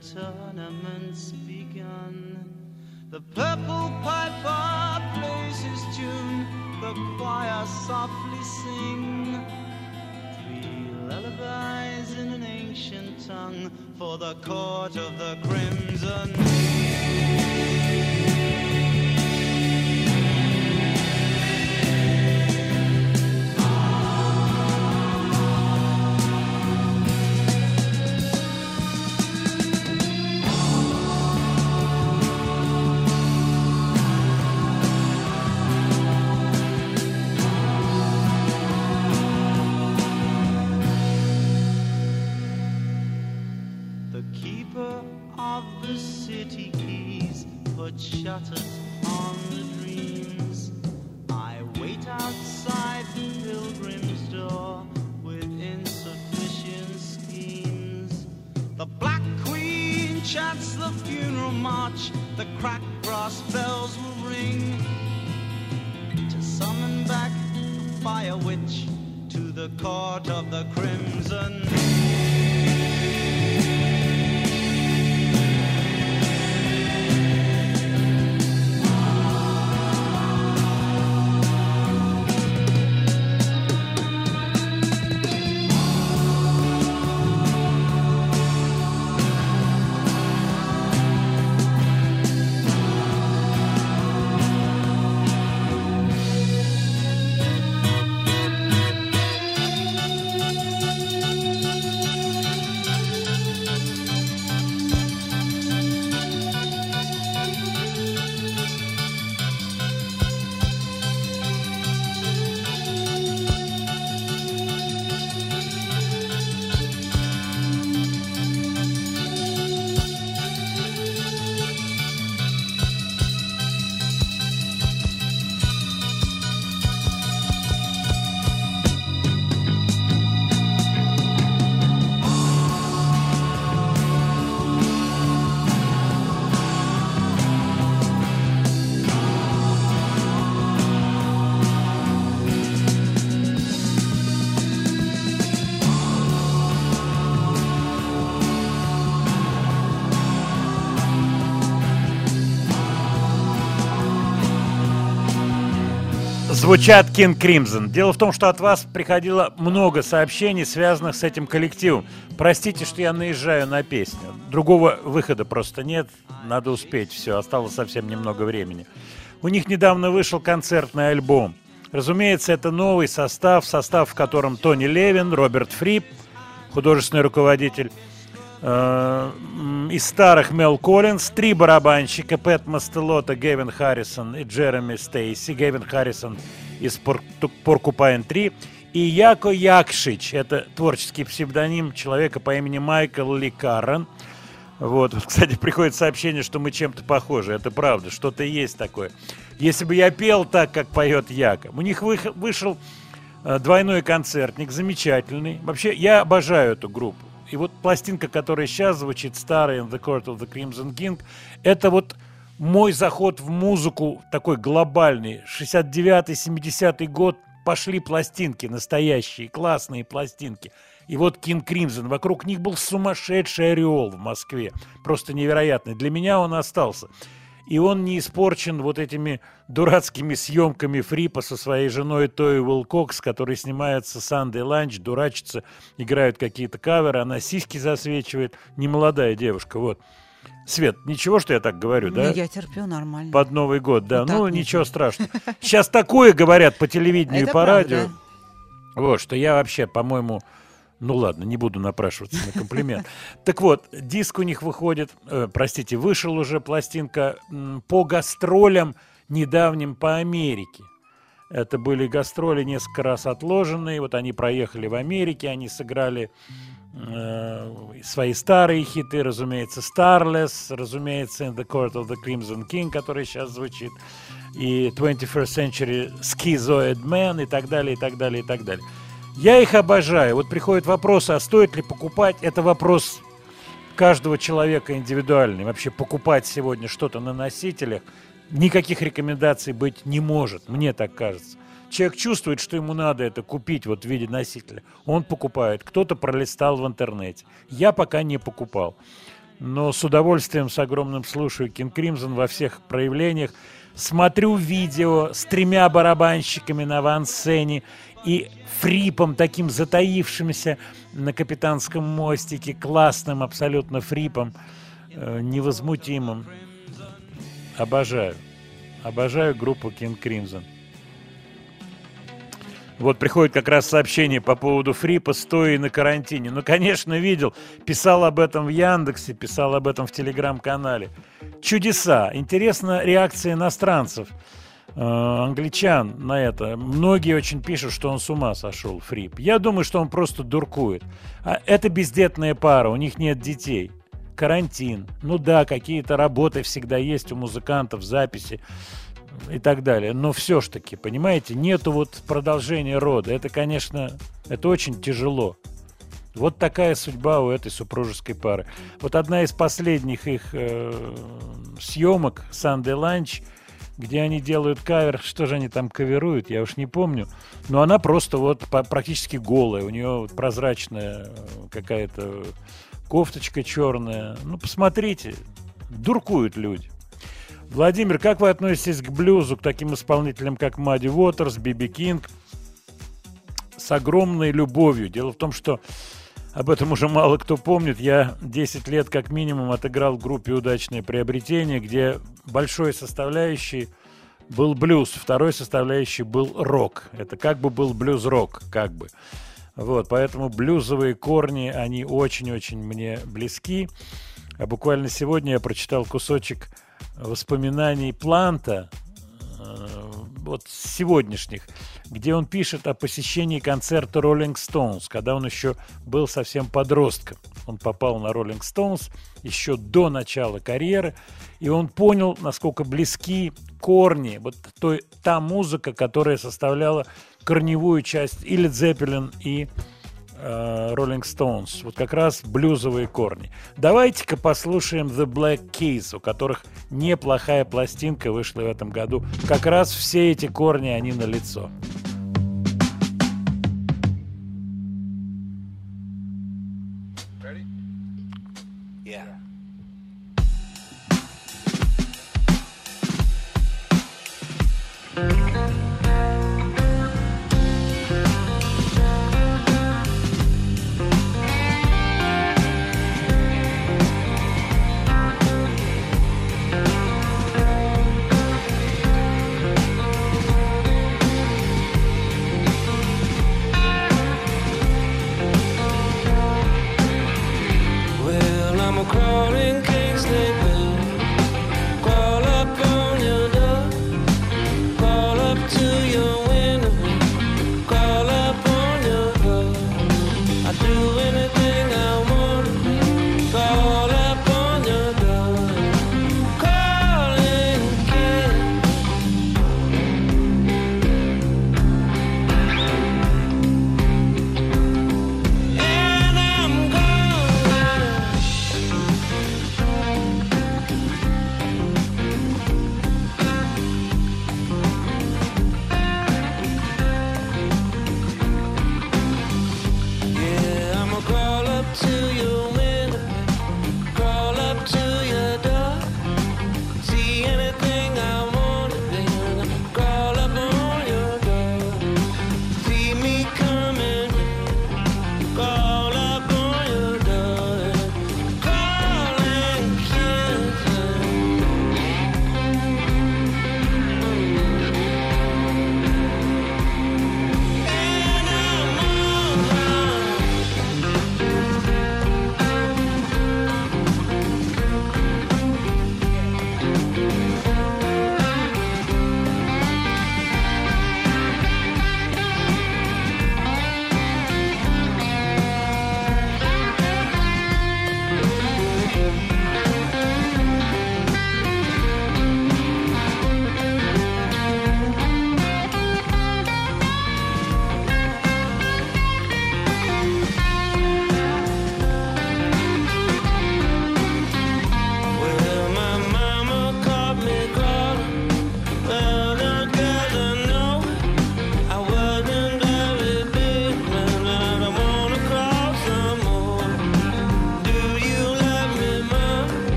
Tournament's begun. The purple piper plays his tune, the choir softly sing. Three lullabies in an ancient tongue for the court of the crimson. The cracked brass bells will ring to summon back the fire witch to the court Звучат King Crimson. Дело в том, что от вас приходило много сообщений, связанных с этим коллективом. Простите, что я наезжаю на песню. Другого выхода просто нет. Надо успеть все. Осталось совсем немного времени. У них недавно вышел концертный альбом. Разумеется, это новый состав, состав, в котором Тони Левин, Роберт Фрип, художественный руководитель, из старых Мел Коллинз, три барабанщика, Пэт Мастелота, Гевин Харрисон и Джереми Стейси, Гевин Харрисон из Поркупайн 3, и Яко Якшич, это творческий псевдоним человека по имени Майкл Ли Каррен. Вот, кстати, приходит сообщение, что мы чем-то похожи. Это правда, что-то есть такое. Если бы я пел так, как поет Яко. У них вышел э, двойной концертник, замечательный. Вообще, я обожаю эту группу. И вот пластинка, которая сейчас звучит, старая, In the Court of the Crimson King, это вот мой заход в музыку такой глобальный. 69-70 год пошли пластинки настоящие, классные пластинки. И вот King Crimson, вокруг них был сумасшедший ореол в Москве. Просто невероятный. Для меня он остался. И он не испорчен вот этими дурацкими съемками Фрипа со своей женой Той Уилкокс, которые снимаются Сандей Ланч, дурачатся, играют какие-то каверы, она сиськи засвечивает. Немолодая девушка, вот. Свет, ничего, что я так говорю, да? Ну, Я терплю нормально. Под Новый год, да. Ну, Ну, ничего страшного. Сейчас такое говорят по телевидению и по радио. Вот, что я вообще, по-моему, ну ладно, не буду напрашиваться на комплимент. Так вот, диск у них выходит, э, простите, вышел уже пластинка м, по гастролям недавним по Америке. Это были гастроли несколько раз отложенные. Вот они проехали в Америке, они сыграли э, свои старые хиты, разумеется, Starless, разумеется, In the Court of the Crimson King, который сейчас звучит, и 21st Century Schizoid Man и так далее, и так далее, и так далее. Я их обожаю. Вот приходят вопросы, а стоит ли покупать? Это вопрос каждого человека индивидуальный. Вообще покупать сегодня что-то на носителях никаких рекомендаций быть не может, мне так кажется. Человек чувствует, что ему надо это купить вот в виде носителя. Он покупает. Кто-то пролистал в интернете. Я пока не покупал. но с удовольствием, с огромным слушаю King Crimson во всех проявлениях. Смотрю видео с тремя барабанщиками на ван-сцене и фрипом таким затаившимся на капитанском мостике, классным абсолютно фрипом, э, невозмутимым. Обожаю. Обожаю группу King Crimson. Вот приходит как раз сообщение по поводу Фрипа, стоя на карантине. Ну, конечно, видел. Писал об этом в Яндексе, писал об этом в Телеграм-канале. Чудеса. Интересна реакция иностранцев, англичан на это. Многие очень пишут, что он с ума сошел, Фрип. Я думаю, что он просто дуркует. А это бездетная пара, у них нет детей. Карантин. Ну да, какие-то работы всегда есть у музыкантов, записи и так далее. Но все ж таки, понимаете, нету вот продолжения рода. Это, конечно, это очень тяжело. Вот такая судьба у этой супружеской пары. Вот одна из последних их э, съемок Sunday Lunch, где они делают кавер, что же они там каверуют, я уж не помню. Но она просто вот практически голая, у нее прозрачная э, какая-то кофточка черная. Ну, посмотрите, дуркуют люди. Владимир, как вы относитесь к блюзу, к таким исполнителям, как Мадди Уотерс, Биби Кинг? С огромной любовью. Дело в том, что об этом уже мало кто помнит. Я 10 лет как минимум отыграл в группе «Удачное приобретение», где большой составляющей был блюз, второй составляющей был рок. Это как бы был блюз-рок, как бы. Вот, поэтому блюзовые корни, они очень-очень мне близки. А буквально сегодня я прочитал кусочек воспоминаний Планта, э, вот сегодняшних, где он пишет о посещении концерта Rolling Stones, когда он еще был совсем подростком. Он попал на Rolling Stones еще до начала карьеры, и он понял, насколько близки корни, вот той, та музыка, которая составляла корневую часть и Led Zeppelin, и Rolling Stones. Вот как раз блюзовые корни. Давайте-ка послушаем The Black Keys, у которых неплохая пластинка вышла в этом году. Как раз все эти корни, они на лицо.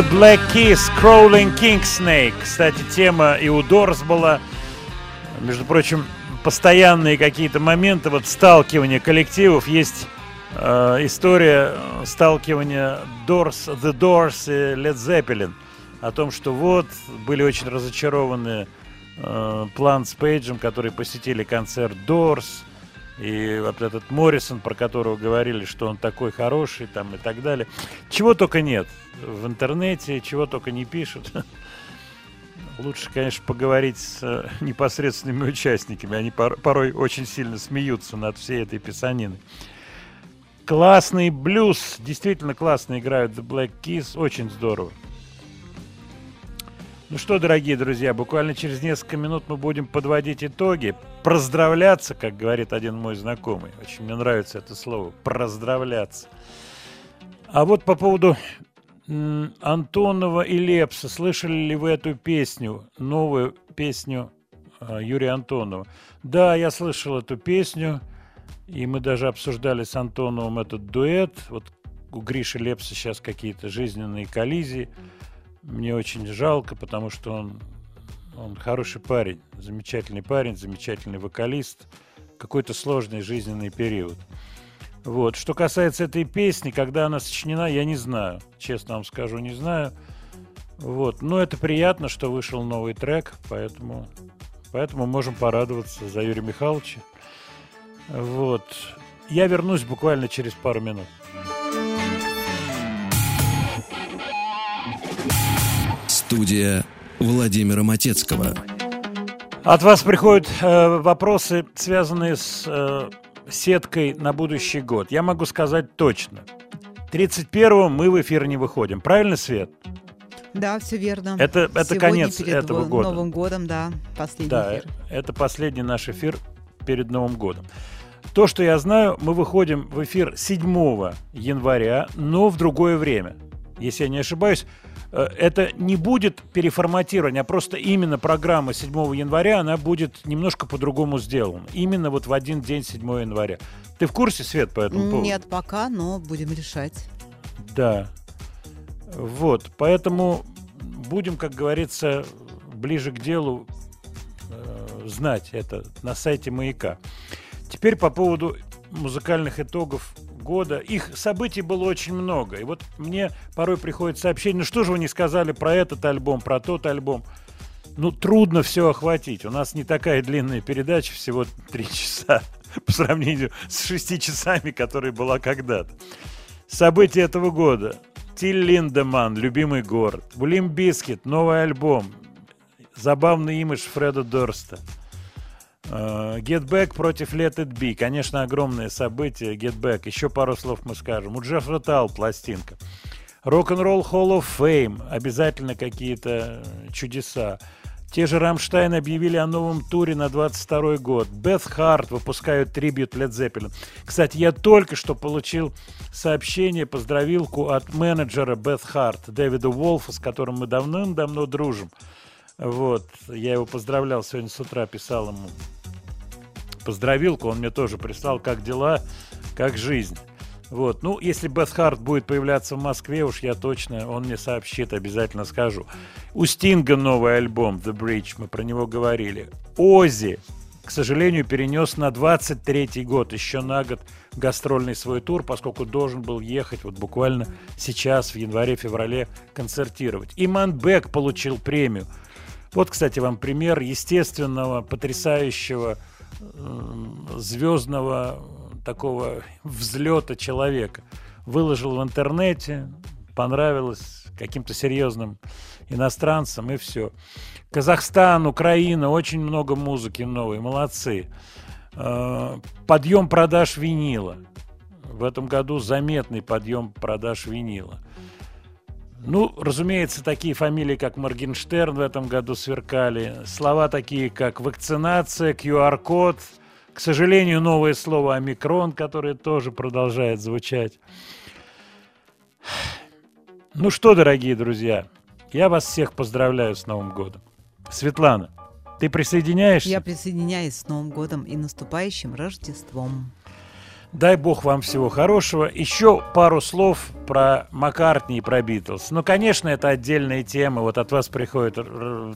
The Black Keys, Crawling King Snake. Кстати, тема и у Doors была. Между прочим, постоянные какие-то моменты вот сталкивания коллективов. Есть э, история сталкивания Doors, The Doors и Led Zeppelin. О том, что вот были очень разочарованы э, План с Пейджем, которые посетили концерт Doors. И вот этот Моррисон, про которого говорили, что он такой хороший, там и так далее. Чего только нет в интернете, чего только не пишут. Лучше, конечно, поговорить с э, непосредственными участниками. Они пор- порой очень сильно смеются над всей этой писаниной. Классный блюз, действительно классно играют The Black Keys, очень здорово. Ну что, дорогие друзья, буквально через несколько минут мы будем подводить итоги, поздравляться, как говорит один мой знакомый. Очень мне нравится это слово, поздравляться. А вот по поводу Антонова и Лепса, слышали ли вы эту песню, новую песню а, Юрия Антонова? Да, я слышал эту песню, и мы даже обсуждали с Антоновым этот дуэт. Вот у Гриши Лепса сейчас какие-то жизненные коллизии. Мне очень жалко, потому что он, он хороший парень, замечательный парень, замечательный вокалист. Какой-то сложный жизненный период. Вот. Что касается этой песни, когда она сочинена, я не знаю. Честно вам скажу, не знаю. Вот. Но это приятно, что вышел новый трек, поэтому, поэтому можем порадоваться за Юрия Михайловича. Вот. Я вернусь буквально через пару минут. Студия Владимира Матецкого. От вас приходят э, вопросы, связанные с э, сеткой на будущий год. Я могу сказать точно. 31-го мы в эфир не выходим. Правильно, Свет? Да, все верно. Это- это Сегодня конец перед этого года. Новым годом, да, последний Да, эфир. это последний наш эфир перед Новым годом. То, что я знаю, мы выходим в эфир 7 января, но в другое время. Если я не ошибаюсь, э, это не будет переформатирование, а просто именно программа 7 января, она будет немножко по-другому сделана. Именно вот в один день 7 января. Ты в курсе, Свет, по этому поводу? Нет, пока, но будем решать. Да. Вот, поэтому будем, как говорится, ближе к делу э, знать это на сайте Маяка. Теперь по поводу музыкальных итогов года. Их событий было очень много. И вот мне порой приходит сообщение, ну что же вы не сказали про этот альбом, про тот альбом. Ну, трудно все охватить. У нас не такая длинная передача, всего три часа по сравнению с шести часами, которые была когда-то. События этого года. Тиль Линдеман, «Любимый город». Limp Bizkit, новый альбом. Забавный имидж Фреда Дорста. Э, Get Back против Let It Be. Конечно, огромное событие. Get Back. Еще пару слов мы скажем. У Jethro Tull пластинка. Rock and Roll Hall of Fame. Обязательно какие-то э, чудеса. Те же Рамштайн объявили о новом туре на 22 год. Бет Харт выпускают трибют Led Zeppelin. Кстати, я только что получил сообщение, поздравилку от менеджера Бет Харт, Дэвида Уолфа, с которым мы давным-давно дружим. Вот, я его поздравлял сегодня с утра, писал ему поздравилку, он мне тоже прислал, как дела, как жизнь. Вот, ну, если Бет будет появляться в Москве, уж я точно, он мне сообщит, обязательно скажу. У Стинга новый альбом The Bridge, мы про него говорили. Ози, к сожалению, перенес на 23 год, еще на год гастрольный свой тур, поскольку должен был ехать вот буквально сейчас, в январе-феврале, концертировать. Иман Бек получил премию. Вот, кстати, вам пример естественного, потрясающего, м, звездного такого взлета человека. Выложил в интернете, понравилось каким-то серьезным иностранцам, и все. Казахстан, Украина, очень много музыки новой, молодцы. Э, Подъем продаж винила. В этом году заметный подъем продаж винила. Ну, разумеется, такие фамилии, как Моргенштерн в этом году сверкали. Слова такие, как вакцинация, QR-код. К сожалению, новое слово омикрон, которое тоже продолжает звучать. Ну что, дорогие друзья, я вас всех поздравляю с Новым годом. Светлана, ты присоединяешься? Я присоединяюсь с Новым годом и наступающим Рождеством. Дай бог вам всего хорошего. Еще пару слов про Маккартни и про Битлз. Ну, конечно, это отдельная тема. Вот от вас приходит,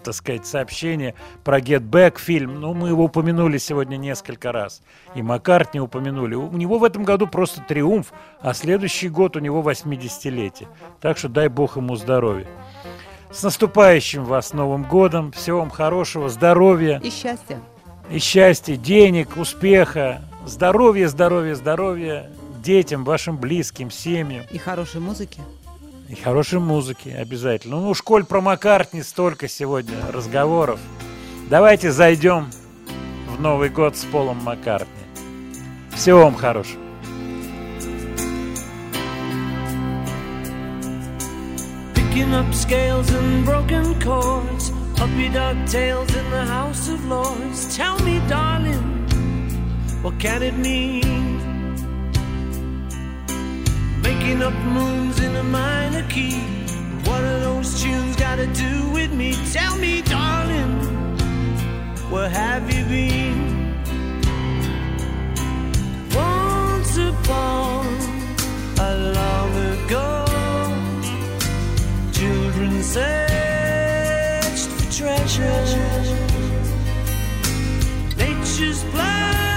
так сказать, сообщение про Get Back фильм. Ну, мы его упомянули сегодня несколько раз. И Маккартни упомянули. У него в этом году просто триумф, а следующий год у него 80-летие. Так что дай бог ему здоровья. С наступающим вас Новым годом. Всего вам хорошего, здоровья. И счастья. И счастья, денег, успеха, здоровья, здоровья, здоровья детям, вашим близким, семьям. И хорошей музыки. И хорошей музыки обязательно. Ну, уж коль про Маккартни столько сегодня разговоров. Давайте зайдем в Новый год с Полом Маккартни. Всего вам хорошего. Picking up scales and broken chords, puppy dog tails in the House of Lords. Tell me, darling, what can it mean? Making up moons in a minor key. What are those tunes got to do with me? Tell me, darling, where have you been? Once upon a long ago children searched for treasure. Nature's plan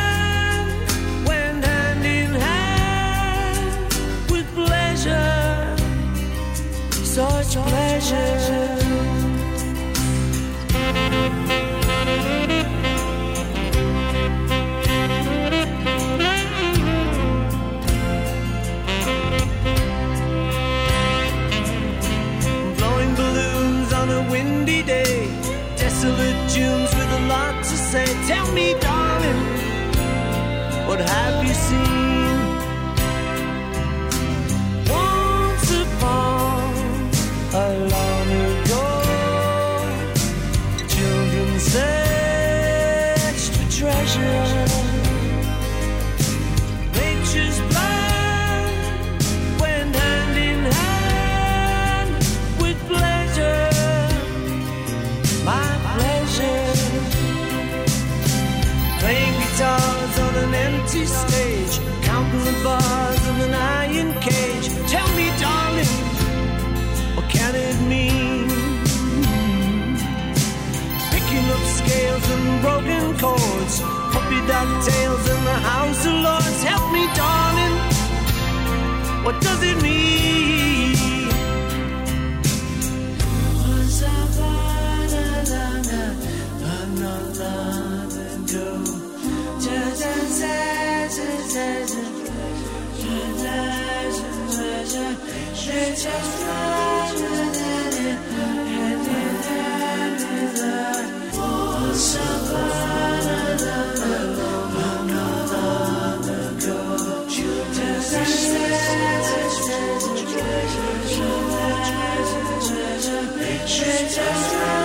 blowing balloons on a windy day. Desolate tunes with a lot to say. Tell me, darling, what have you seen? chords, puppy dog tails in the House of Lords. Help me, darling, what does it mean? Just rather than it, and then there is a for somebody. treasure, treasure,